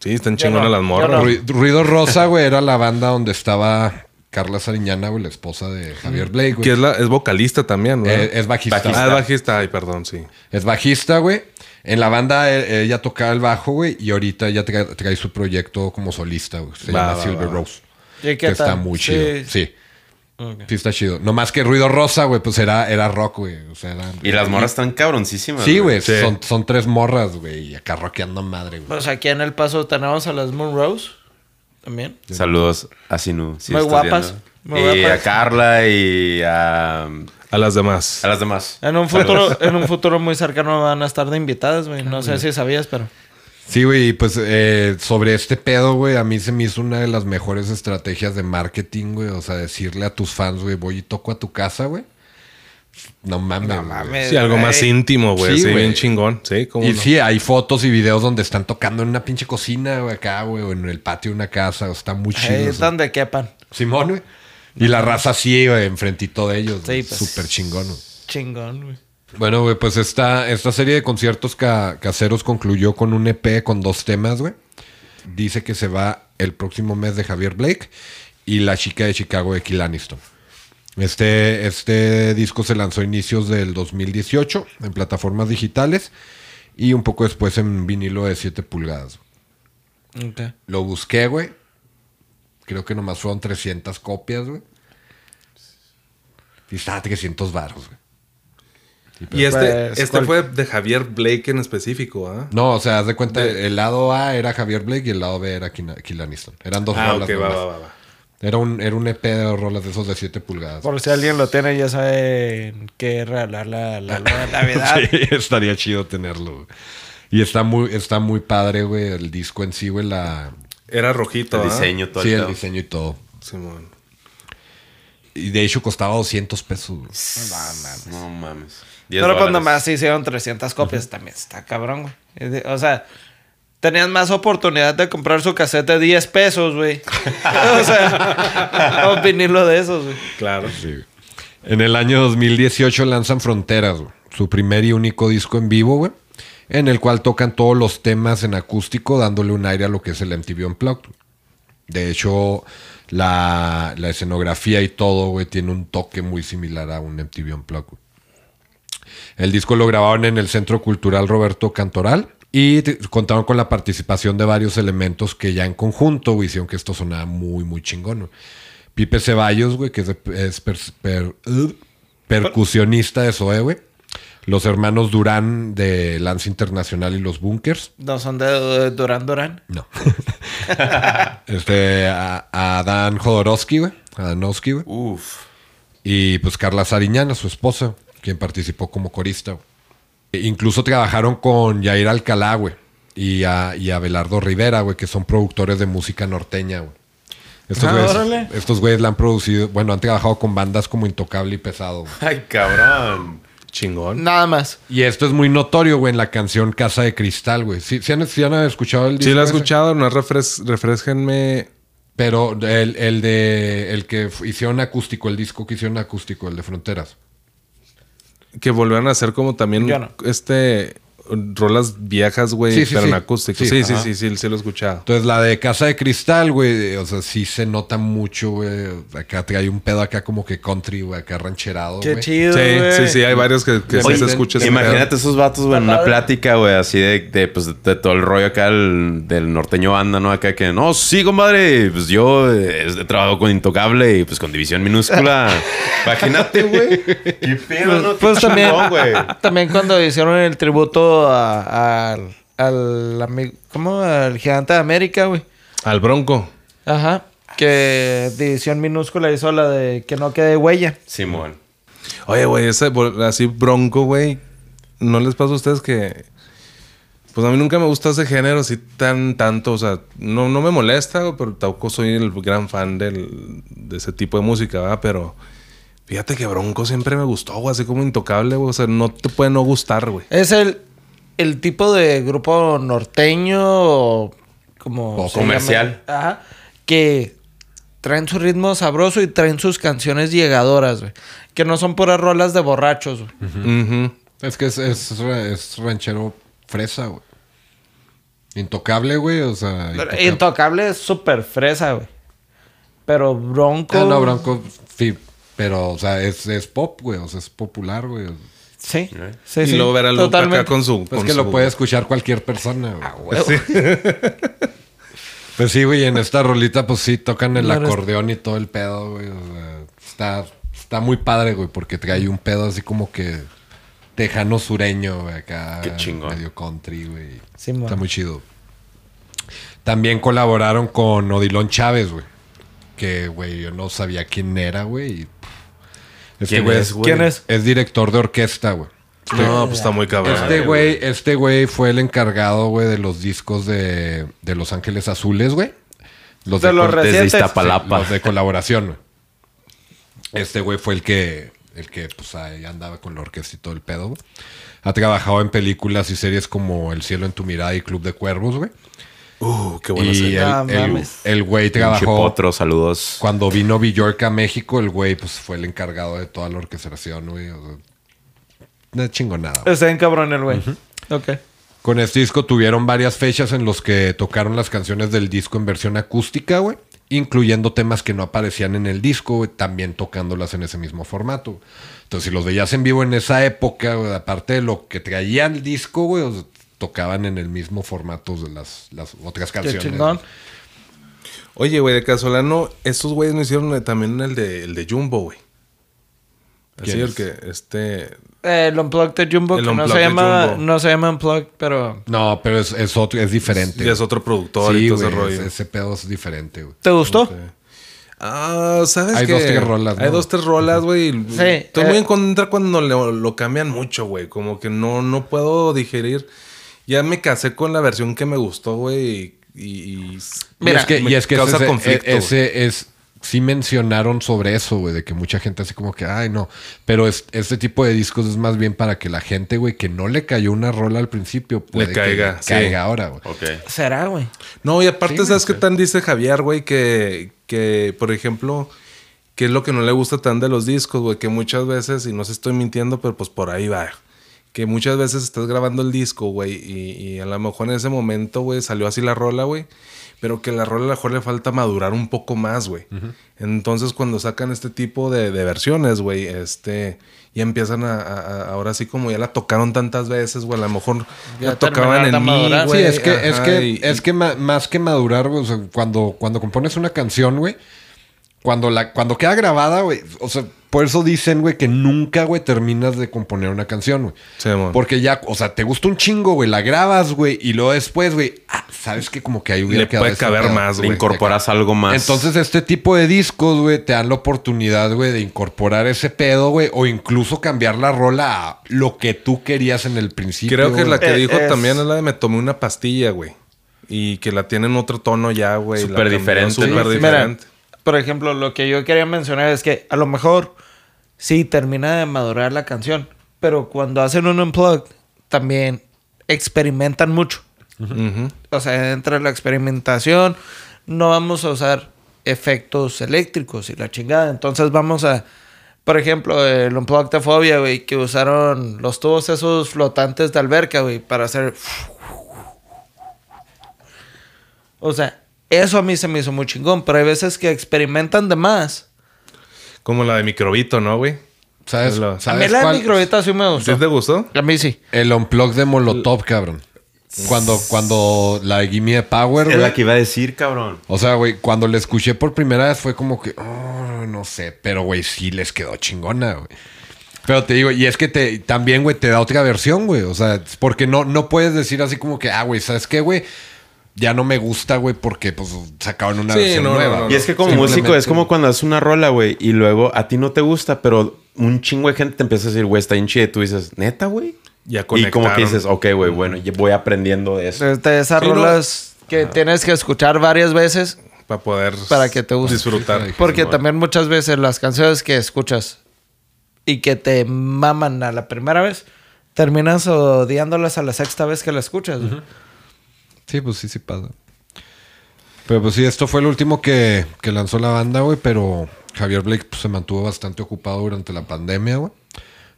Sí, están chingonas no, las morras. no. Ruido Rosa, güey, era la banda donde estaba Carla Sariñana, güey, la esposa de Javier Blake, güey. Que es, la, es vocalista también, ¿no? Eh, es bajista. Ah, es bajista. Ay, perdón, sí. Es bajista, güey. En la banda eh, ella tocaba el bajo, güey, y ahorita ella trae, trae su proyecto como solista, güey. Se Va, llama va, Silver va. Rose. ¿Y qué que está tal? muy Sí. chido. Sí. Sí, está chido. No más que Ruido Rosa, güey, pues era, era rock, güey. O sea, Y las morras están cabroncísimas. Sí, güey. Sí. Son, son tres morras, güey. Y acá rockeando madre, güey. Pues aquí en El Paso tenemos a las Moon Rose. También. Saludos a Sinu. si Muy estás guapas, muy y guapas. a Carla y a, A las demás. a las demás. En un futuro, en un futuro muy cercano van a estar de invitadas, güey. No sé si sabías, pero. Sí, güey, y pues eh, sobre este pedo, güey, a mí se me hizo una de las mejores estrategias de marketing, güey. O sea, decirle a tus fans, güey, voy y toco a tu casa, güey. No mames. No güey. mames. Sí, algo más íntimo, güey. Sí, bien chingón. Sí, como Y sí, hay fotos y videos donde están tocando en una pinche cocina, güey, acá, güey, o en el patio de una casa. está muy chido. Es donde quepan. Simón, güey. Y la raza así, güey, enfrentito de ellos. Sí, pues. Súper chingón, güey. Chingón, güey. Bueno, güey, pues esta, esta serie de conciertos ca- caseros concluyó con un EP con dos temas, güey. Dice que se va el próximo mes de Javier Blake y La chica de Chicago de Kill Aniston. Este, este disco se lanzó a inicios del 2018 en plataformas digitales y un poco después en vinilo de 7 pulgadas. Ok. Lo busqué, güey. Creo que nomás fueron 300 copias, güey. Y estaba a 300 baros, güey. Y este, Pues, este fue de Javier Blake en específico, ¿ah? No, o sea, haz de cuenta, el lado A era Javier Blake y el lado B era Kina- Kill Aniston. Eran dos Ah, rolas. ok, va, nomás. va, va, va. Era, un, era un EP de rolas de esos de 7 pulgadas. Por si alguien lo tiene, ya sabe qué regalar la, la, la Navidad. Sí, estaría chido tenerlo. güey. Y está muy, está muy padre, güey, el disco en sí, güey, la... Era rojito, El ¿ah? diseño, todo Sí, el diseño y todo. Simón. Y de hecho costaba 200 pesos. güey. No mames. 10 Pero pues dólares. nomás hicieron 300 copias. También está cabrón, güey. O sea, tenías más oportunidad de comprar su cassette de 10 pesos, güey. o sea, vinilo de esos, güey. Claro. Sí. En el año 2018 lanzan Fronteras, güey, su primer y único disco en vivo, güey, en el cual tocan todos los temas en acústico, dándole un aire a lo que es el MTV Unplugged. De hecho, la, escenografía y todo, güey, tiene un toque muy similar a un MTV Unplugged. güey. El disco lo grabaron en el Centro Cultural Roberto Cantoral y te- contaron con la participación de varios elementos que ya en conjunto güey, hicieron que esto sonara muy, muy chingón. güey. Pipe Ceballos, güey, que es, de- es per- per- uh, percusionista de Zoe, güey. Los hermanos Durán de Lance Internacional y los Bunkers. No son de, Durán Durán. No. este, a, a Dan Jodorowsky, güey. A Danowski, güey. Uf. Y pues Carla Sariñana, su esposa, quien participó como corista. güey. E incluso trabajaron con Yair Alcalá, güey. Y a, y a Belardo Rivera, güey, que son productores de música norteña, güey. Estos Ah, güeyes, órale. estos güeyes la han producido, bueno, han trabajado con bandas como Intocable y Pesado. güey. Ay, cabrón. Chingón. Nada más. Y esto es muy notorio, güey, en la canción Casa de Cristal, güey. ¿Sí, sí han, sí han escuchado el disco? Sí, lo he escuchado. No refres refresquenme. Pero el, el de el que hicieron acústico, el disco que hicieron acústico, el de Fronteras. Que volvieran a hacer como también no. este rolas viejas, güey, Sí, sí, pero sí. en acústico. Sí, Sí, sí, sí, sí, sí, lo he escuchado. Entonces la de Casa de Cristal, güey, o sea, sí se nota mucho, güey. Acá hay un pedo acá como que country, güey, acá rancherado, Qué chido, Sí, sí, sí, hay varios que, que sí se escucha ese Imagínate esos vatos, güey, en una plática, güey, así de, de, pues, de, todo el rollo acá del, del norteño banda, ¿no? Acá que, no, sí, compadre, pues yo eh, he trabajado con Intocable y pues con División Minúscula. Imagínate, güey. Qué pedo, ¿no? Qué Pues también, también cuando hicieron el tributo a- al, al amigo, ¿cómo? Al gigante de América, güey. Al Bronco. Ajá. Que División Minúscula hizo la de que no quede huella. Simón. Oye, güey, ese así Bronco, güey. ¿No les pasa a ustedes que... Pues a mí nunca me gusta ese género así tan tanto. O sea, no, no me molesta, güey, pero tampoco soy el gran fan del, de ese tipo de música, ¿verdad? Pero fíjate que Bronco siempre me gustó, güey. Así como intocable, güey. O sea, no te puede no gustar, güey. Es el, el tipo de grupo norteño o como... O comercial. llama. Ajá. Que traen su ritmo sabroso y traen sus canciones llegadoras, güey. Que no son puras rolas de borrachos, güey. Es que es, es, ra- es ranchero fresa, güey. Intocable, güey, o sea. Intocable es súper fresa, güey. Pero Bronco. Ah, no, Bronco, sí. Pero, o sea, es, es pop, güey. O sea, es popular, güey. Sí. ¿Eh? Sí, y sí. luego ver a Luke Totalmente. acá con su. Pues con que lo puede escuchar cualquier persona, güey. Huevo. Pues sí, güey, en esta rolita, pues sí, tocan el acordeón y todo el pedo, güey. O sea, está, está muy padre, güey, porque trae un pedo así como que tejano sureño, güey, acá. Qué chingón. Medio country, güey. Sí, está man. muy chido. También colaboraron con Odilon Chávez, güey. Que, güey, yo no sabía quién era, güey. y, pff, Este ¿Quién güey es, güey? ¿Quién es? Es director de orquesta, güey. No, pues está muy cabrón. Este güey, este güey fue el encargado, güey, de los discos de, de Los Ángeles Azules, güey. Los De los recientes. Iztapalapa. los de colaboración, güey. Este güey fue el que, el que, pues, ahí andaba con la orquesta y todo el pedo, güey. Ha trabajado en películas y series como El cielo en tu mirada y Club de Cuervos, güey. Uh, qué buena Y el, el- el güey trabajó... potro, saludos. Cuando vino Bjork a México, el güey, pues, fue el encargado de toda la orquestación, güey. O sea, una chingonada, güey. Está bien cabrón el güey. Ok. Con este disco tuvieron varias fechas en los que tocaron las canciones del disco en versión acústica, güey. Incluyendo temas que no aparecían en el disco, güey, también tocándolas en ese mismo formato. Entonces, si los veías en vivo en esa época, güey, aparte de lo que traía el disco, güey, o sea, tocaban en el mismo formato de las, las otras canciones. Oye, güey, de Casolano, estos güeyes no hicieron también el de, el de Jumbo, güey. Así ¿Quién el es? que, este... Eh, El Unplugged de Jumbo, El que no se, llama, Jumbo. no se llama Unplugged, pero... No, pero es, es, otro, es diferente. Ya es otro productor y sí, todo ese güey, rollo. ese- ese pedo es diferente, güey. ¿Te gustó? Ah, ¿sabes Hay qué? dos, tres rolas, Hay ¿no? dos, tres rolas, güey. Sí, Estoy eh. muy en contra cuando lo, lo cambian mucho, güey. Como que no, no puedo digerir. Ya me casé con la versión que me gustó, güey. Y, y- Mira, y es que, me y es que causa ese, conflicto, e- ese es sí mencionaron sobre eso, güey, de que mucha gente así como que, ay, no. Pero es, este tipo de discos es más bien para que la gente, güey, que no le cayó una rola al principio, puede que caiga, sí. caiga ahora, güey. Ok. ¿Será, güey? No, y aparte, Sí, ¿sabes qué tan dice Javier, güey? Que, que, por ejemplo, que es lo que no le gusta tan de los discos, güey? Que muchas veces, y no se estoy mintiendo, pero pues por ahí va. Que muchas veces estás grabando el disco, güey, y, y a lo mejor en ese momento, güey, salió así la rola, güey. Pero que la rola a lo mejor le falta madurar un poco más, güey. Entonces, cuando sacan este tipo de, de versiones, güey, este, ya empiezan a, a- a- ahora sí como ya la tocaron tantas veces, güey, a lo mejor Ya la tocaban en mí, güey. Sí, es que, es que, y- es que más que madurar, o sea, cuando, cuando compones una canción, güey, cuando la, cuando queda grabada, güey, o sea, por eso dicen, güey, que nunca, güey, terminas de componer una canción, güey. Sí, mon. Porque ya, o sea, te gusta un chingo, güey, la grabas, güey, y luego después, güey, ah, sabes que como que ahí hubiera Le quedado puede caber pedo. más, Le güey. incorporas algo más. Entonces, este tipo de discos, güey, te dan la oportunidad, güey, de incorporar ese pedo, güey, o incluso cambiar la rola a lo que tú querías en el principio. Creo que güey. la que Eh, dijo es- también es la de me tomé una pastilla, güey. Y que la tiene en otro tono ya, güey. Súper diferente, Súper ¿no? Mira, diferente. Por ejemplo, lo que yo quería mencionar es que a lo mejor sí termina de madurar la canción, pero cuando hacen un unplugged también experimentan mucho. O sea, entre la experimentación no vamos a usar efectos eléctricos y la chingada. Entonces vamos a, por ejemplo, el Unplugged de Phobia, güey, que usaron los tubos esos flotantes de alberca, güey, para hacer... O sea, eso a mí se me hizo muy chingón, pero hay veces que experimentan de más. Como la de microbito, ¿no, güey? ¿Sabes, Lo- A mí ¿sabes la cuál? microbita sí me ¿Sí gustó. te gustó? A mí sí. El unplug de Molotov, cabrón. Cuando, cuando la de Gimme the Power, es la que iba a decir, cabrón. O sea, güey, cuando la escuché por primera vez fue como que, oh, no sé, pero güey, sí les quedó chingona, güey. Pero te digo, y es que te también, güey, te da otra versión, güey. O sea, porque no, no puedes decir así como que, ah, güey, ¿sabes qué, güey? Ya no me gusta, güey, porque pues sacaron una Sí, versión no, nueva. no. Y es que como Simplemente- músico es como cuando haces una rola, güey, y luego a ti no te gusta, pero un chingo de gente te empieza a decir, güey, está bien chida, y tú dices, neta, güey. Ya Y como que dices, ok, güey, bueno, voy aprendiendo de eso. Esas Sí, no. rolas que tienes que escuchar varias veces Para poder... Para que te guste. Disfrutar. Porque también muchas veces las canciones que escuchas y que te maman a la primera vez, terminas odiándolas a la sexta vez que la escuchas. Sí, pues sí, sí pasa. Pero pues sí, esto fue el último que, que lanzó la banda, güey, pero Javier Blake pues, se mantuvo bastante ocupado durante la pandemia, güey.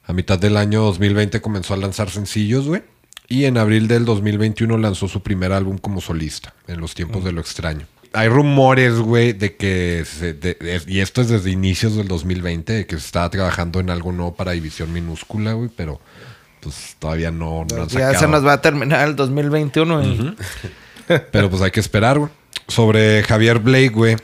A mitad del año 2020 comenzó a lanzar sencillos, güey. Y en abril del 2021 lanzó su primer álbum como solista, en los tiempos de lo extraño. hay rumores, güey, de que... se- de- y esto es desde inicios del 2020, de que se estaba trabajando en algo nuevo para División Minúscula, güey, pero pues todavía no, no han ya se nos va a terminar el 2021. y- Pero pues hay que esperar, güey. Sobre Javier Blake, güey.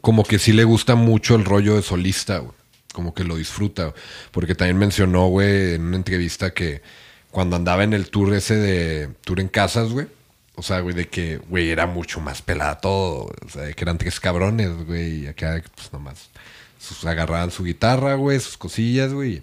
Como que sí le gusta mucho el rollo de solista, güey. Como que lo disfruta. güey. Porque también mencionó, güey, en una entrevista que cuando andaba en el tour ese de tour en casas, güey. O sea, güey, de que, güey, era mucho más pelada todo. O sea, de que eran tres cabrones, güey. Y acá, pues nomás. sus- agarraban su guitarra, güey, sus cosillas, güey.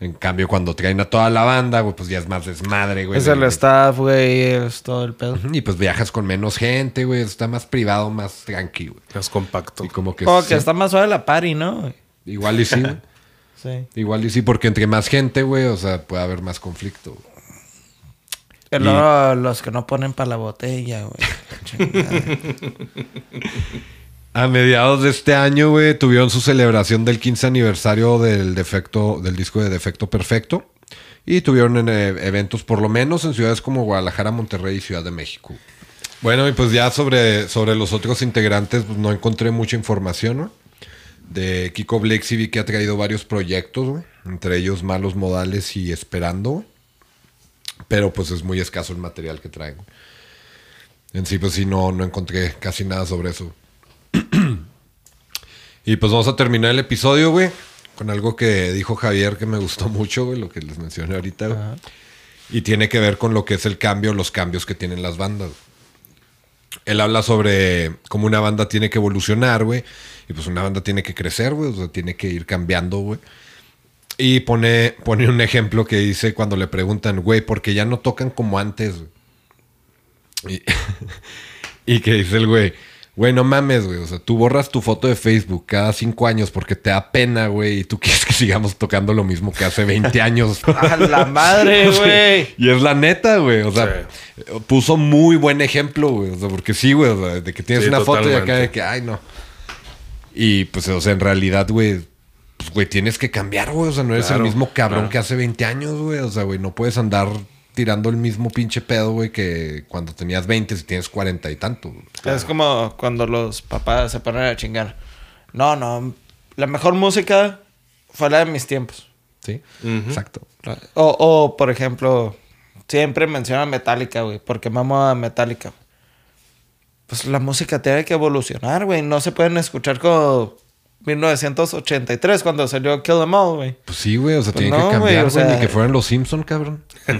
En cambio, cuando traen a toda la banda, güey, pues ya es más desmadre, güey. Es el staff, güey, es todo el pedo. y pues viajas con menos gente, güey. Está más privado, más tranquilo. güey. Es compacto. Y como que... Como sí, que está más suave la party, ¿no? Igual y sí, güey. Sí. Igual y sí, porque entre más gente, güey, o sea, puede haber más conflicto. güey. Y luego los que no ponen para la botella, güey. A mediados de este año, güey, tuvieron su celebración del 15 aniversario del defecto, del disco de Defecto Perfecto. Y tuvieron eh, eventos, por lo menos, en ciudades como Guadalajara, Monterrey y Ciudad de México. Bueno, y pues ya sobre, sobre los otros integrantes, pues no encontré mucha información, ¿no? De Kiko sí vi que ha traído varios proyectos. Entre ellos Malos Modales y Esperando. Pero pues es muy escaso el material que traen. En sí, pues sí, no, no encontré casi nada sobre eso. y pues vamos a terminar el episodio, güey, con algo que dijo Javier que me gustó mucho, güey, lo que les mencioné ahorita, güey. Y tiene que ver con lo que es el cambio, los cambios que tienen las bandas. Él habla sobre cómo una banda tiene que evolucionar, güey. Y pues una banda tiene que crecer, güey. O sea, tiene que ir cambiando, güey. Y pone, pone un ejemplo que dice cuando le preguntan, güey, porque ya no tocan como antes, güey. Y, y que dice el güey, güey, no mames, güey. O sea, tú borras tu foto de Facebook cada cinco años porque te da pena, güey. Y tú quieres que sigamos tocando lo mismo que hace 20 años. ¡A la madre, güey! Y es la neta, güey. O sea, puso muy buen ejemplo, güey. O sea, porque sí, güey. O sea, de que tienes Sí, una foto y acá de que, ay, no. Y pues, o sea, en realidad, güey, pues, güey, tienes que cambiar, güey. O sea, no eres Claro, el mismo cabrón claro. que hace 20 años, güey. O sea, güey, no puedes andar tirando el mismo pinche pedo, güey, que cuando tenías 20 si tienes 40 y tanto. Es como cuando los papás se ponen a chingar. No, no. La mejor música fue la de mis tiempos. ¿Sí? Exacto. O, o, por ejemplo, siempre menciona Metallica, güey. Porque mamo a Metallica. Pues la música tiene que evolucionar, güey. No se pueden escuchar como 1983 cuando salió Kill Em All, güey. Pues sí, güey. O sea, Pues tiene no, que cambiar, güey, güey. o sea- Ni que fueran los Simpson, cabrón.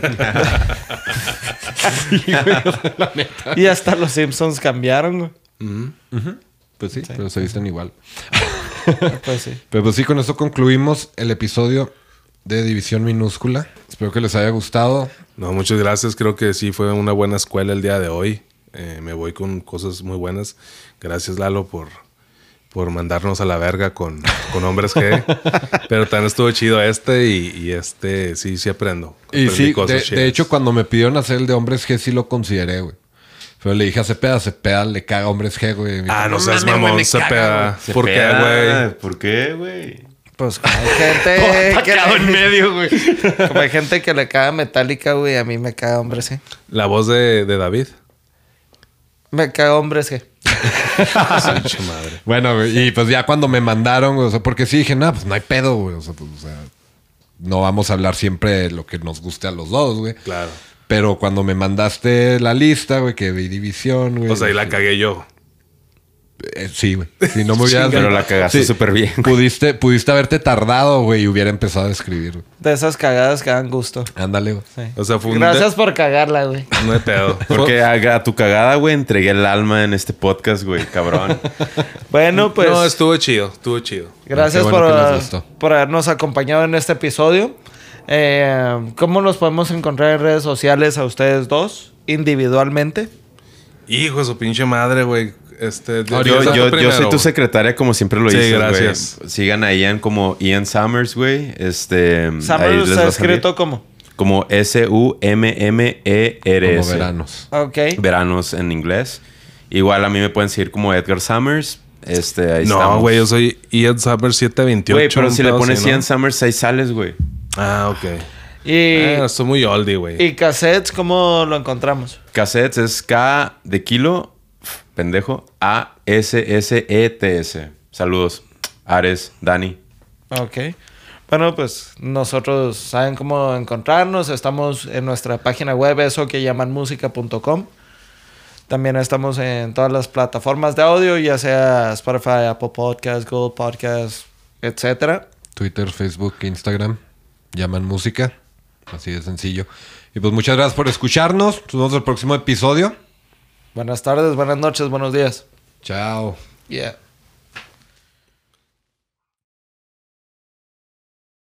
Y hasta los Simpsons cambiaron, güey. Pues sí, pero se visten igual. Pues sí. Pero pues sí, con esto concluimos el episodio de División Minúscula. Espero que les haya gustado. No, muchas gracias. Creo que sí fue una buena escuela el día de hoy. Eh, me voy con cosas muy buenas. Gracias, Lalo, por, por mandarnos a la verga con, con Hombres G. Pero también estuvo chido este y, y este sí, sí aprendo. Y Aprendí sí, cosas de, hecho, cuando me pidieron hacer el de Hombres G, sí lo consideré, güey. Pero le dije a Cepeda, Cepeda le caga Hombres G, güey. Ah, no seas mamón, güey". ¿Por qué, Cepeda, güey? ¿Por qué, güey? Pues como hay gente que Atacado en medio, güey. como hay gente que le caga Metallica, güey, a mí me caga hombres, sí. La voz de, de David. Me caga hombres, sí. Madre. Bueno, y pues ya cuando me mandaron, o sea, porque sí dije, no, pues no hay pedo, güey. O sea, pues, o sea, no vamos a hablar siempre de lo que nos guste a los dos, güey. Claro. Pero cuando me mandaste la lista, güey, que vi división, güey. Pues ahí la cagué yo. Eh, sí, güey. Si no me hubieras... Pero la cagaste súper bien, güey. Pudiste, pudiste haberte tardado, güey, y hubiera empezado a escribir. güey. De esas cagadas que dan gusto. Ándale, güey. Sí. O sea, fue un Gracias por cagarla, güey. No hay pedo. Porque a, a tu cagada, güey, entregué el alma en este podcast, güey, cabrón. Bueno, pues no, estuvo chido, estuvo chido. gracias bueno por, por habernos acompañado en este episodio. Eh, ¿Cómo nos podemos encontrar en redes sociales a ustedes dos? Individualmente. Hijo de su pinche madre, güey. Este, Yo, yo, soy tu secretaria como siempre lo Sí, hice, güey. gracias. Sigan a Ian como Ian Summers, güey. Este, Summers está escrito como. como S-U-M-M-E-R. Como veranos. Ok. Veranos en inglés. Igual a mí me pueden seguir como Edgar Summers. Este, ahí No, estamos. güey, yo soy Ian Summer 728. Güey, pero si le pones. Ian Summers, ahí sales, güey. Ah, ok. Y, Eh, estoy muy oldie, güey. y cassettes, ¿cómo lo encontramos? Cassettes es K de kilo, pendejo, A S S E T S. Saludos. Ares, Dani. Ok. Bueno, pues nosotros saben cómo encontrarnos. Estamos en nuestra página web, eso que llaman música.com. También estamos en todas las plataformas de audio, ya sea Spotify, Apple Podcasts, Google Podcasts, etcétera. Twitter, Facebook, Instagram. Llaman música. Así de sencillo. Y pues muchas gracias por escucharnos. Nos vemos en el próximo episodio. Buenas tardes, buenas noches, buenos días. Chao. Yeah.